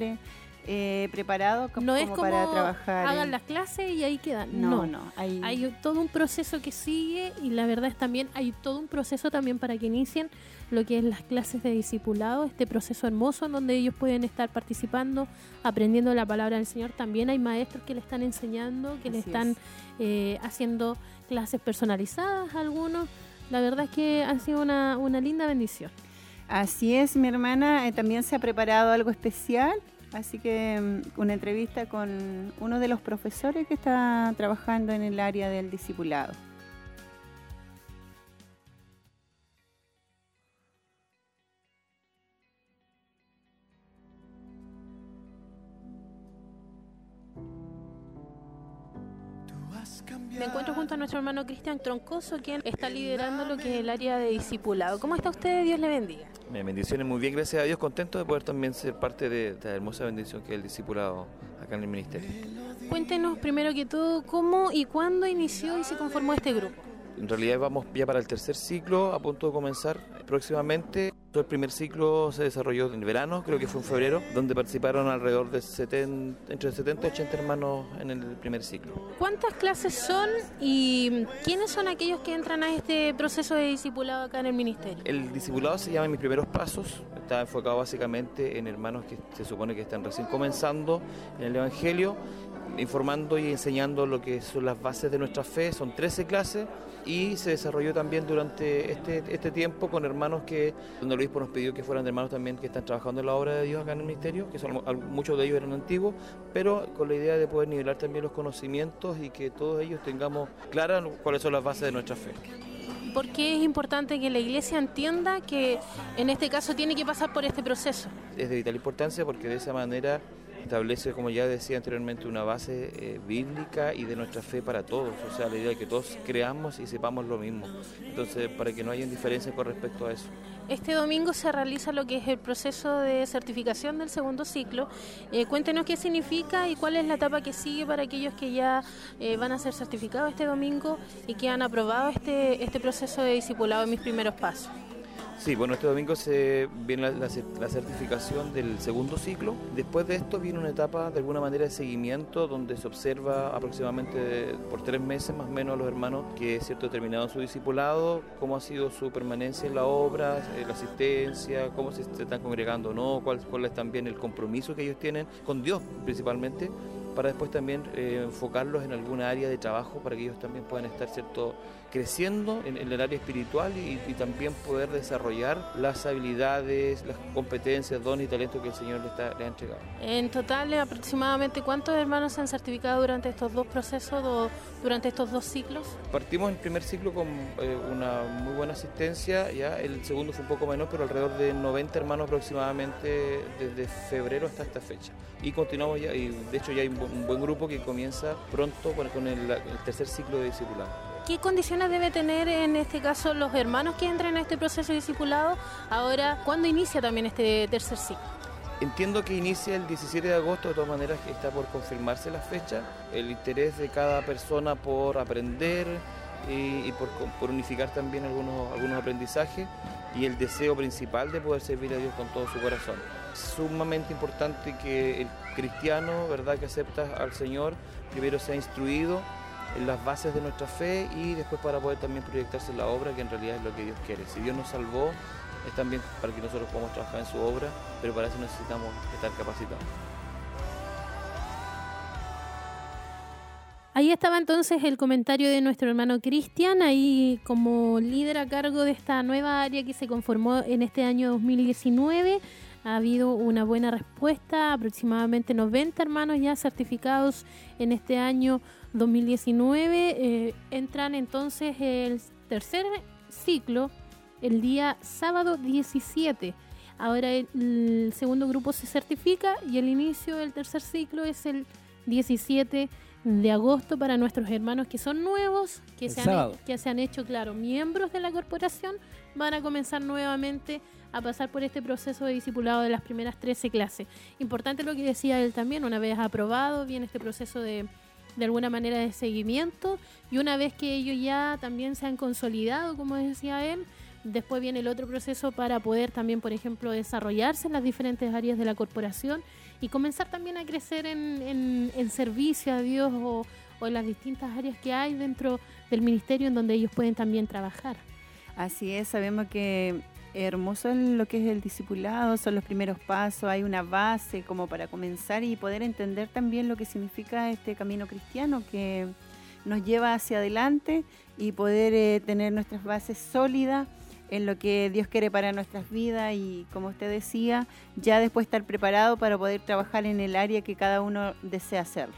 Eh, preparados como, no es como para trabajar. Hagan las clases y ahí quedan. No, no. hay... hay... todo un proceso que sigue y la verdad es también hay todo un proceso también para que inicien lo que es las clases de discipulado, este proceso hermoso en donde ellos pueden estar participando, aprendiendo la palabra del Señor. También hay maestros que le están enseñando, que le están eh, haciendo clases personalizadas algunos. La verdad es que ha sido una, linda bendición. Así es, mi hermana eh, también se ha preparado algo especial, así que mm, una entrevista con uno de los profesores que está trabajando en el área del discipulado. Nuestro hermano Cristian Troncoso, quien está liderando lo que es el área de discipulado. ¿Cómo está usted? Dios le bendiga. bendiciones, muy bien, gracias a Dios, contento de poder también ser parte de esta hermosa bendición que es el discipulado acá en el ministerio. Cuéntenos primero que todo cómo y cuándo inició y se conformó este grupo. En realidad vamos ya para el tercer ciclo, a punto de comenzar próximamente. El primer ciclo se desarrolló en verano, creo que fue en febrero, donde participaron alrededor de 70, entre 70 y 80 hermanos en el primer ciclo. ¿Cuántas clases son y quiénes son aquellos que entran a este proceso de discipulado acá en el ministerio? El discipulado se llama Mis Primeros Pasos, está enfocado básicamente en hermanos que se supone que están recién comenzando en el Evangelio, informando y enseñando lo que son las bases de nuestra fe, son 13 clases y se desarrolló también durante este, este tiempo con hermanos que, donde el obispo nos pidió que fueran hermanos también que están trabajando en la obra de Dios acá en el ministerio, que son, muchos de ellos eran antiguos, pero con la idea de poder nivelar también los conocimientos y que todos ellos tengamos claras cuáles son las bases de nuestra fe. ¿Por qué es importante que la iglesia entienda que en este caso tiene que pasar por este proceso? Es de vital importancia porque de esa manera establece, como ya decía anteriormente, una base eh, bíblica y de nuestra fe para todos, o sea, la idea de que todos creamos y sepamos lo mismo. Entonces, para que no haya indiferencia con respecto a eso. Este domingo se realiza lo que es el proceso de certificación del segundo ciclo. Eh, cuéntenos qué significa y cuál es la etapa que sigue para aquellos que ya eh, van a ser certificados este domingo y que han aprobado este, este proceso de discipulado en mis primeros pasos. Sí, bueno, este domingo se viene la, certificación del segundo ciclo. Después de esto viene una etapa de alguna manera de seguimiento donde se observa aproximadamente por tres meses más o menos a los hermanos que es cierto terminado su discipulado, cómo ha sido su permanencia en la obra, eh, la asistencia, cómo se, están congregando o no, cuál, cuál es también el compromiso que ellos tienen con Dios principalmente para después también eh, enfocarlos en alguna área de trabajo para que ellos también puedan estar cierto creciendo en, el área espiritual y, también poder desarrollar las habilidades, las competencias, dones y talentos que el Señor les, ha entregado. En total, aproximadamente, ¿cuántos hermanos se han certificado durante estos dos procesos, o durante estos dos ciclos? Partimos en el primer ciclo con eh, una muy buena asistencia, ya el segundo fue un poco menos, pero alrededor de 90 hermanos aproximadamente desde febrero hasta esta fecha. Y continuamos ya, y de hecho ya hay un buen grupo que comienza pronto con el, el tercer ciclo de discipulado. ¿Qué condiciones debe tener en este caso los hermanos que entren a este proceso de discipulado? Ahora, ¿cuándo inicia también este tercer ciclo? Entiendo que inicia el 17 de agosto, de todas maneras está por confirmarse la fecha. El interés de cada persona por aprender y, por, unificar también algunos, algunos aprendizajes y el deseo principal de poder servir a Dios con todo su corazón. Sumamente importante que el cristiano, ¿verdad?, que acepta al Señor, primero sea instruido en las bases de nuestra fe y después para poder también proyectarse en la obra, que en realidad es lo que Dios quiere. Si Dios nos salvó, es también para que nosotros podamos trabajar en su obra, pero para eso necesitamos estar capacitados. Ahí estaba entonces el comentario de nuestro hermano Cristian, ahí como líder a cargo de esta nueva área que se conformó en este año 2019. Ha habido una buena respuesta, aproximadamente 90 hermanos ya certificados en este año 2019. Eh, entran entonces el tercer ciclo el día sábado 17. Ahora el segundo grupo se certifica y el inicio del tercer ciclo es el 17 de agosto para nuestros hermanos que son nuevos, que, se han, que se han hecho, claro, miembros de la corporación, van a comenzar nuevamente a pasar por este proceso de discipulado de las primeras 13 clases. Importante lo que decía él también, una vez aprobado, viene este proceso de, de alguna manera de seguimiento y una vez que ellos ya también se han consolidado, como decía él, después viene el otro proceso para poder también, por ejemplo, desarrollarse en las diferentes áreas de la corporación y comenzar también a crecer en, en, servicio a Dios o, o en las distintas áreas que hay dentro del ministerio en donde ellos pueden también trabajar. Así es, sabemos que hermoso lo que es el discipulado, son los primeros pasos, hay una base como para comenzar y poder entender también lo que significa este camino cristiano que nos lleva hacia adelante y poder eh, tener nuestras bases sólidas en lo que Dios quiere para nuestras vidas y como usted decía, ya después estar preparado para poder trabajar en el área que cada uno desea hacerlo.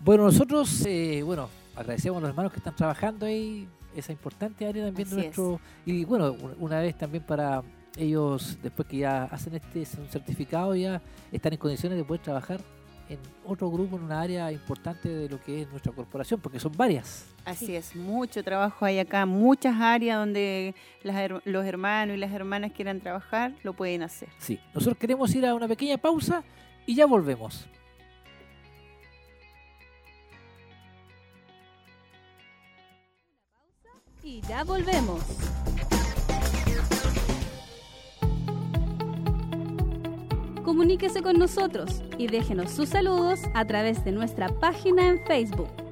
Bueno, nosotros, eh, bueno, agradecemos a los hermanos que están trabajando ahí, esa importante área también de nuestro... Y bueno, una vez también para ellos, después que ya hacen este certificado, ya están en condiciones de poder trabajar en otro grupo, en una área importante de lo que es nuestra corporación, porque son varias. Así es, mucho trabajo hay acá, muchas áreas donde los hermanos y las hermanas quieran trabajar, lo pueden hacer. Sí, nosotros queremos ir a una pequeña pausa y ya volvemos. Y ya volvemos. Comuníquese con nosotros y déjenos sus saludos a través de nuestra página en Facebook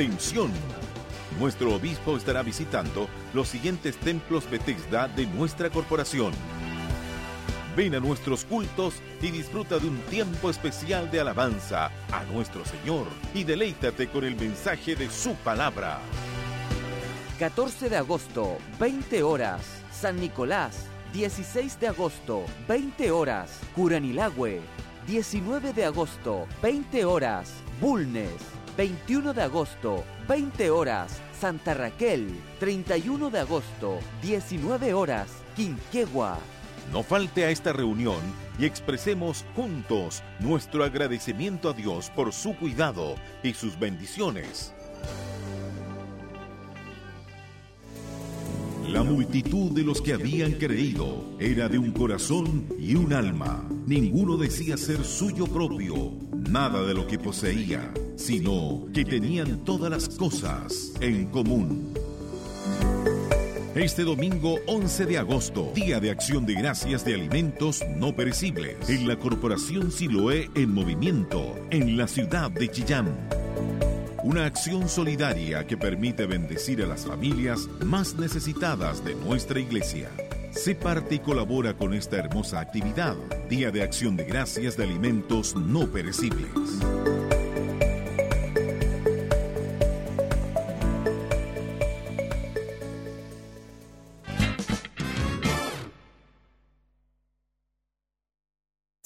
Atención. Nuestro obispo estará visitando los siguientes templos Bethesda de nuestra corporación. Ven a nuestros cultos y disfruta de un tiempo especial de alabanza a nuestro Señor y deleítate con el mensaje de su palabra. 14 de agosto, 20 horas, San Nicolás. 16 de agosto, 20 horas, Curanilagüe. 19 de agosto, 20 horas, Bulnes. 21 de agosto, 20 horas, Santa Raquel. 31 de agosto, 19 horas, Quinquegua. No falte a esta reunión y expresemos juntos nuestro agradecimiento a Dios por su cuidado y sus bendiciones. La multitud de los que habían creído era de un corazón y un alma. Ninguno decía ser suyo propio nada de lo que poseía, sino que tenían todas las cosas en común. Este domingo 11 de agosto, Día de Acción de Gracias de Alimentos No Perecibles, en la Corporación Siloé en movimiento, en la ciudad de Chillán. Una acción solidaria que permite bendecir a las familias más necesitadas de nuestra iglesia. Sé parte y colabora con esta hermosa actividad, Día de Acción de Gracias de Alimentos No Perecibles.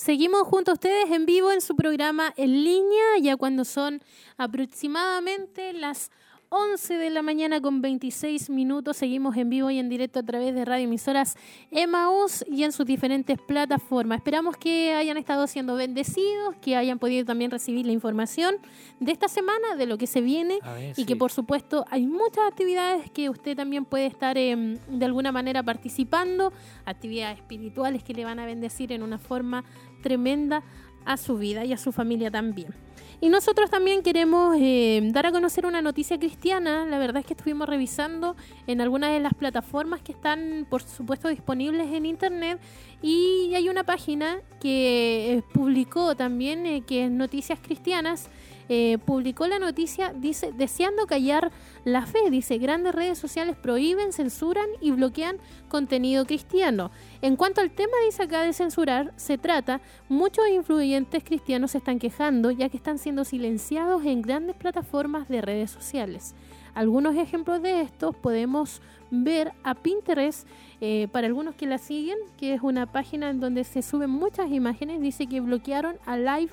Seguimos junto a ustedes en vivo en su programa en línea, ya cuando son aproximadamente las 11 de la mañana con 26 minutos. Seguimos en vivo y en directo a través de radio emisoras Emaús y en sus diferentes plataformas. Esperamos que hayan estado siendo bendecidos, que hayan podido también recibir la información de esta semana, de lo que se viene y que por supuesto hay muchas actividades que usted también puede estar em, de alguna manera participando, actividades espirituales que le van a bendecir en una forma tremenda a su vida y a su familia también. Y nosotros también queremos eh, dar a conocer una noticia cristiana. La verdad es que estuvimos revisando en algunas de las plataformas que están, por supuesto, disponibles en Internet. Y hay una página que eh, publicó también, eh, que es Noticias Cristianas, eh, publicó la noticia, dice, deseando callar la fe, dice, grandes redes sociales prohíben, censuran y bloquean contenido cristiano. En cuanto al tema, dice acá de censurar, se trata, muchos influyentes cristianos se están quejando ya que están siendo silenciados en grandes plataformas de redes sociales. Algunos ejemplos de estos podemos ver a Pinterest, eh, para algunos que la siguen, que es una página en donde se suben muchas imágenes, dice que bloquearon a Live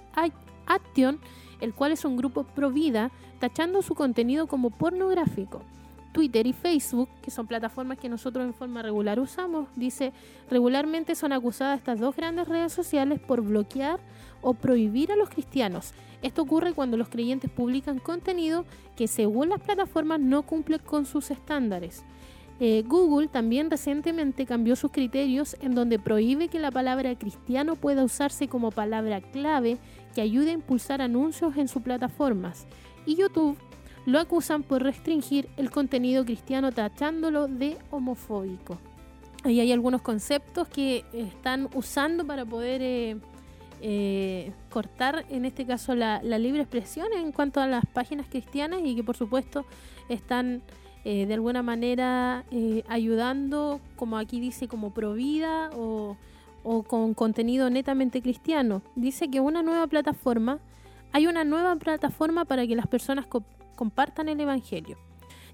Action el cual es un grupo pro vida, tachando su contenido como pornográfico. Twitter y Facebook, que son plataformas que nosotros en forma regular usamos, dice, regularmente son acusadas estas dos grandes redes sociales por bloquear o prohibir a los cristianos. Esto ocurre cuando los creyentes publican contenido que según las plataformas no cumple con sus estándares. Eh, Google también recientemente cambió sus criterios en donde prohíbe que la palabra cristiano pueda usarse como palabra clave que ayude a impulsar anuncios en sus plataformas. Y YouTube lo acusan por restringir el contenido cristiano tachándolo de homofóbico. Ahí hay algunos conceptos que están usando para poder eh, eh, cortar, en este caso, la, libre expresión en cuanto a las páginas cristianas y que por supuesto están eh, de alguna manera ayudando, como aquí dice, como provida o, o con contenido netamente cristiano. Dice que una nueva plataforma, hay una nueva plataforma para que las personas compartan el Evangelio.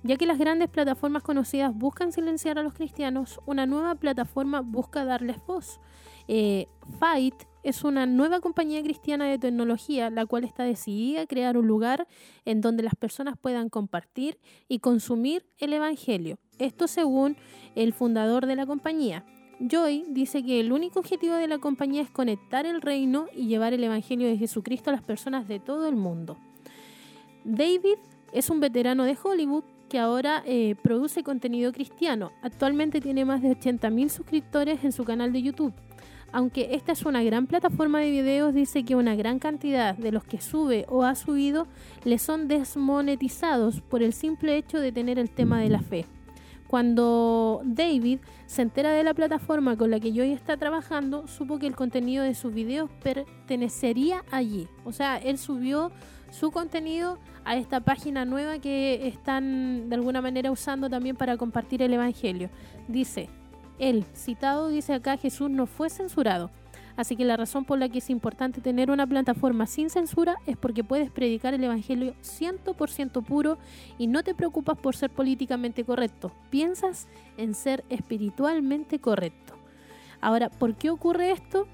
Ya que las grandes plataformas conocidas buscan silenciar a los cristianos, una nueva plataforma busca darles voz. Eh, Fight es una nueva compañía cristiana de tecnología, la cual está decidida a crear un lugar en donde las personas puedan compartir y consumir el Evangelio. Esto según el fundador de la compañía. Joy dice que el único objetivo de la compañía es conectar el reino y llevar el Evangelio de Jesucristo a las personas de todo el mundo. David es un veterano de Hollywood que ahora eh, produce contenido cristiano. Actualmente tiene más de 80.000 suscriptores en su canal de YouTube. Aunque esta es una gran plataforma de videos, dice que una gran cantidad de los que sube o ha subido le son desmonetizados por el simple hecho de tener el tema de la fe. Cuando David se entera de la plataforma con la que Joy está trabajando, supo que el contenido de sus videos pertenecería allí. O sea, él subió su contenido a esta página nueva que están de alguna manera usando también para compartir el Evangelio. Dice, él, citado, dice acá, Jesús no fue censurado. Así que la razón por la que es importante tener una plataforma sin censura es porque puedes predicar el Evangelio 100% puro y no te preocupas por ser políticamente correcto. Piensas en ser espiritualmente correcto. Ahora, ¿por qué ocurre esto?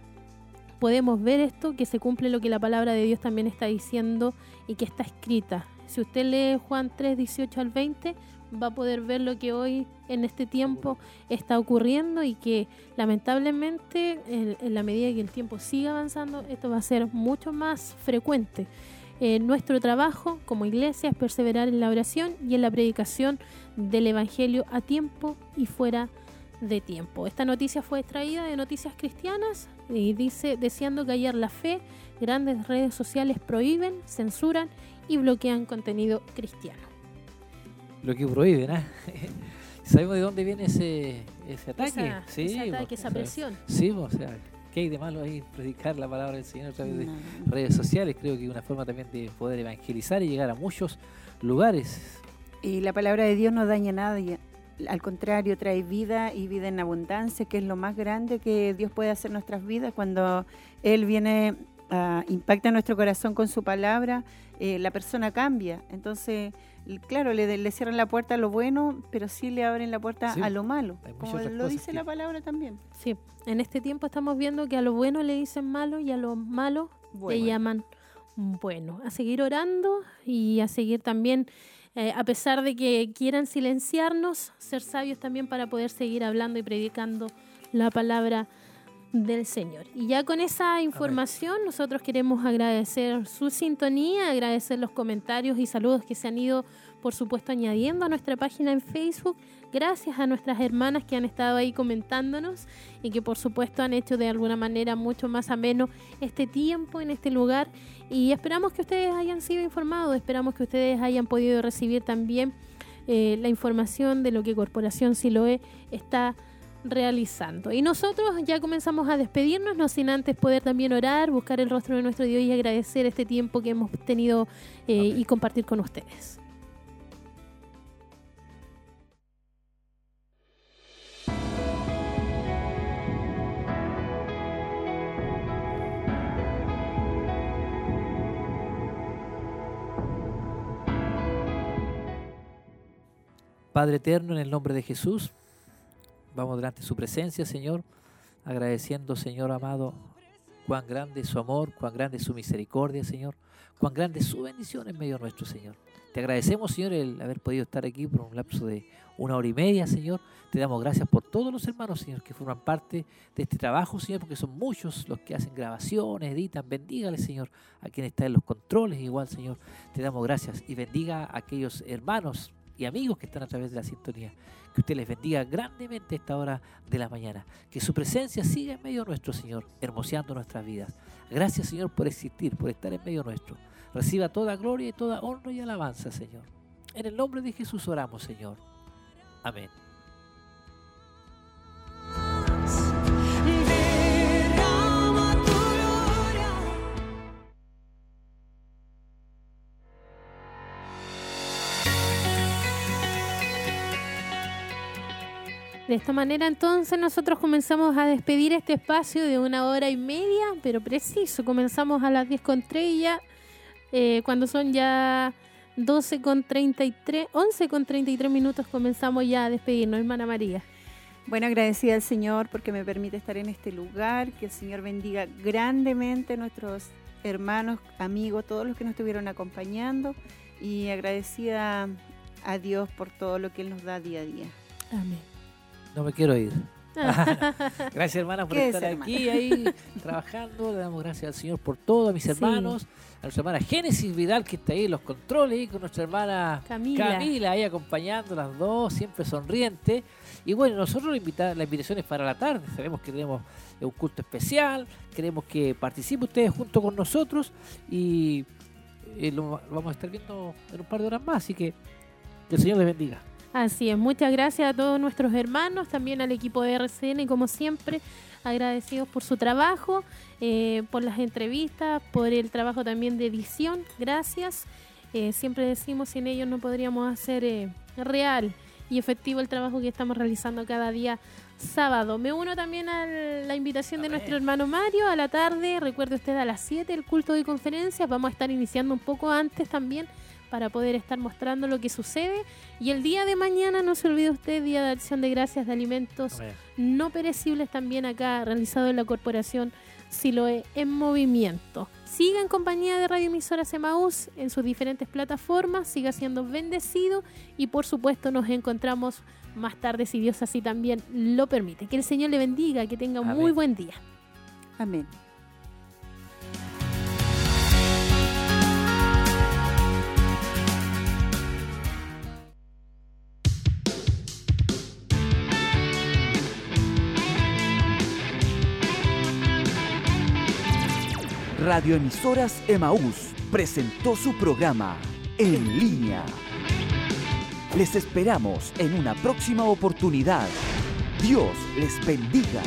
Podemos ver esto, que se cumple lo que la palabra de Dios también está diciendo y que está escrita. Si usted lee Juan 3, 18 al 20, va a poder ver lo que hoy en este tiempo está ocurriendo y que lamentablemente en, la medida que el tiempo siga avanzando esto va a ser mucho más frecuente. Eh, nuestro trabajo como iglesia es perseverar en la oración y en la predicación del Evangelio a tiempo y fuera de tiempo. Esta noticia fue extraída de Noticias Cristianas y dice, deseando callar la fe, grandes redes sociales prohíben, censuran y bloquean contenido cristiano lo que prohíben. ¿ah? ¿Sabemos de dónde viene ese, ese ataque? Esa, sí, ese ataque, esa presión. Sí, o sea, ¿qué hay de malo ahí predicar la palabra del Señor a través de redes sociales? Creo que es una forma también de poder evangelizar y llegar a muchos lugares. Y la palabra de Dios no daña a nadie. Al contrario, trae vida y vida en abundancia, que es lo más grande que Dios puede hacer en nuestras vidas cuando Él viene, a impacta nuestro corazón con su palabra, eh, la persona cambia. Entonces, claro, le, le, cierran la puerta a lo bueno, pero sí le abren la puerta a lo malo, como lo dice la palabra también. Sí, en este tiempo estamos viendo que a lo bueno le dicen malo y a lo malo le llaman bueno. A seguir orando y a seguir también, eh, a pesar de que quieran silenciarnos, ser sabios también para poder seguir hablando y predicando la palabra del Señor. Y ya con esa información nosotros queremos agradecer su sintonía, agradecer los comentarios y saludos que se han ido por supuesto añadiendo a nuestra página en Facebook. Gracias a nuestras hermanas que han estado ahí comentándonos y que por supuesto han hecho de alguna manera mucho más ameno este tiempo en este lugar. Y esperamos que ustedes hayan sido informados, esperamos que ustedes hayan podido recibir también eh, la información de lo que Corporación Siloe está realizando. Y nosotros ya comenzamos a despedirnos, no sin antes poder también orar, buscar el rostro de nuestro Dios y agradecer este tiempo que hemos tenido eh, y compartir con ustedes. Padre eterno, en el nombre de Jesús, vamos delante de su presencia, Señor, agradeciendo, Señor amado, cuán grande es su amor, cuán grande es su misericordia, Señor, cuán grande es su bendición en medio nuestro, Señor. Te agradecemos, Señor, el haber podido estar aquí por un lapso de una hora y media, Señor. Te damos gracias por todos los hermanos, Señor, que forman parte de este trabajo, Señor, porque son muchos los que hacen grabaciones, editan. Bendígale, Señor, a quien está en los controles, igual, Señor. Te damos gracias y bendiga a aquellos hermanos y amigos que están a través de la sintonía. Que usted les bendiga grandemente esta hora de la mañana. Que su presencia siga en medio nuestro, Señor, hermoseando nuestras vidas. Gracias, Señor, por existir, por estar en medio nuestro. Reciba toda gloria y toda honra y alabanza, Señor. En el nombre de Jesús oramos, Señor. Amén. De esta manera entonces nosotros comenzamos a despedir este espacio de una hora y media, pero preciso, comenzamos a las 10 con 3 ya, eh, cuando son ya 12 con 33, 11 con 33 minutos comenzamos ya a despedirnos, hermana María. Bueno, agradecida al Señor porque me permite estar en este lugar, que el Señor bendiga grandemente a nuestros hermanos, amigos, todos los que nos estuvieron acompañando y agradecida a Dios por todo lo que Él nos da día a día. Amén. No me quiero ir. gracias hermana por estar aquí ahí trabajando. Le damos gracias al Señor por todo, a mis hermanos, a nuestra hermana Génesis Vidal que está ahí en los controles y con nuestra hermana Camila. Camila ahí acompañando las dos, siempre sonriente. Y bueno, nosotros la, invita la invitación es para la tarde. Sabemos que tenemos un culto especial, queremos que participen ustedes junto con nosotros y eh, lo, lo vamos a estar viendo en un par de horas más. Así que que el Señor les bendiga. Así es, muchas gracias a todos nuestros hermanos, también al equipo de RCN, como siempre, agradecidos por su trabajo, eh, por las entrevistas, por el trabajo también de edición, gracias. Eh, siempre decimos, sin ellos no podríamos hacer eh, real y efectivo el trabajo que estamos realizando cada día sábado. Me uno también a la invitación de nuestro hermano Mario a la tarde, recuerde usted a las 7 el culto de conferencias, vamos a estar iniciando un poco antes también para poder estar mostrando lo que sucede. Y el día de mañana, no se olvide usted, Día de Acción de Gracias de Alimentos No Perecibles, también acá realizado en la Corporación Siloe en Movimiento. Siga en compañía de Radio Emisoras Emaús en sus diferentes plataformas, siga siendo bendecido y por supuesto nos encontramos más tarde si Dios así también lo permite. Que el Señor le bendiga, que tenga un muy buen día. Amén. Radioemisoras Emaús presentó su programa En línea. Les esperamos en una próxima oportunidad. Dios les bendiga.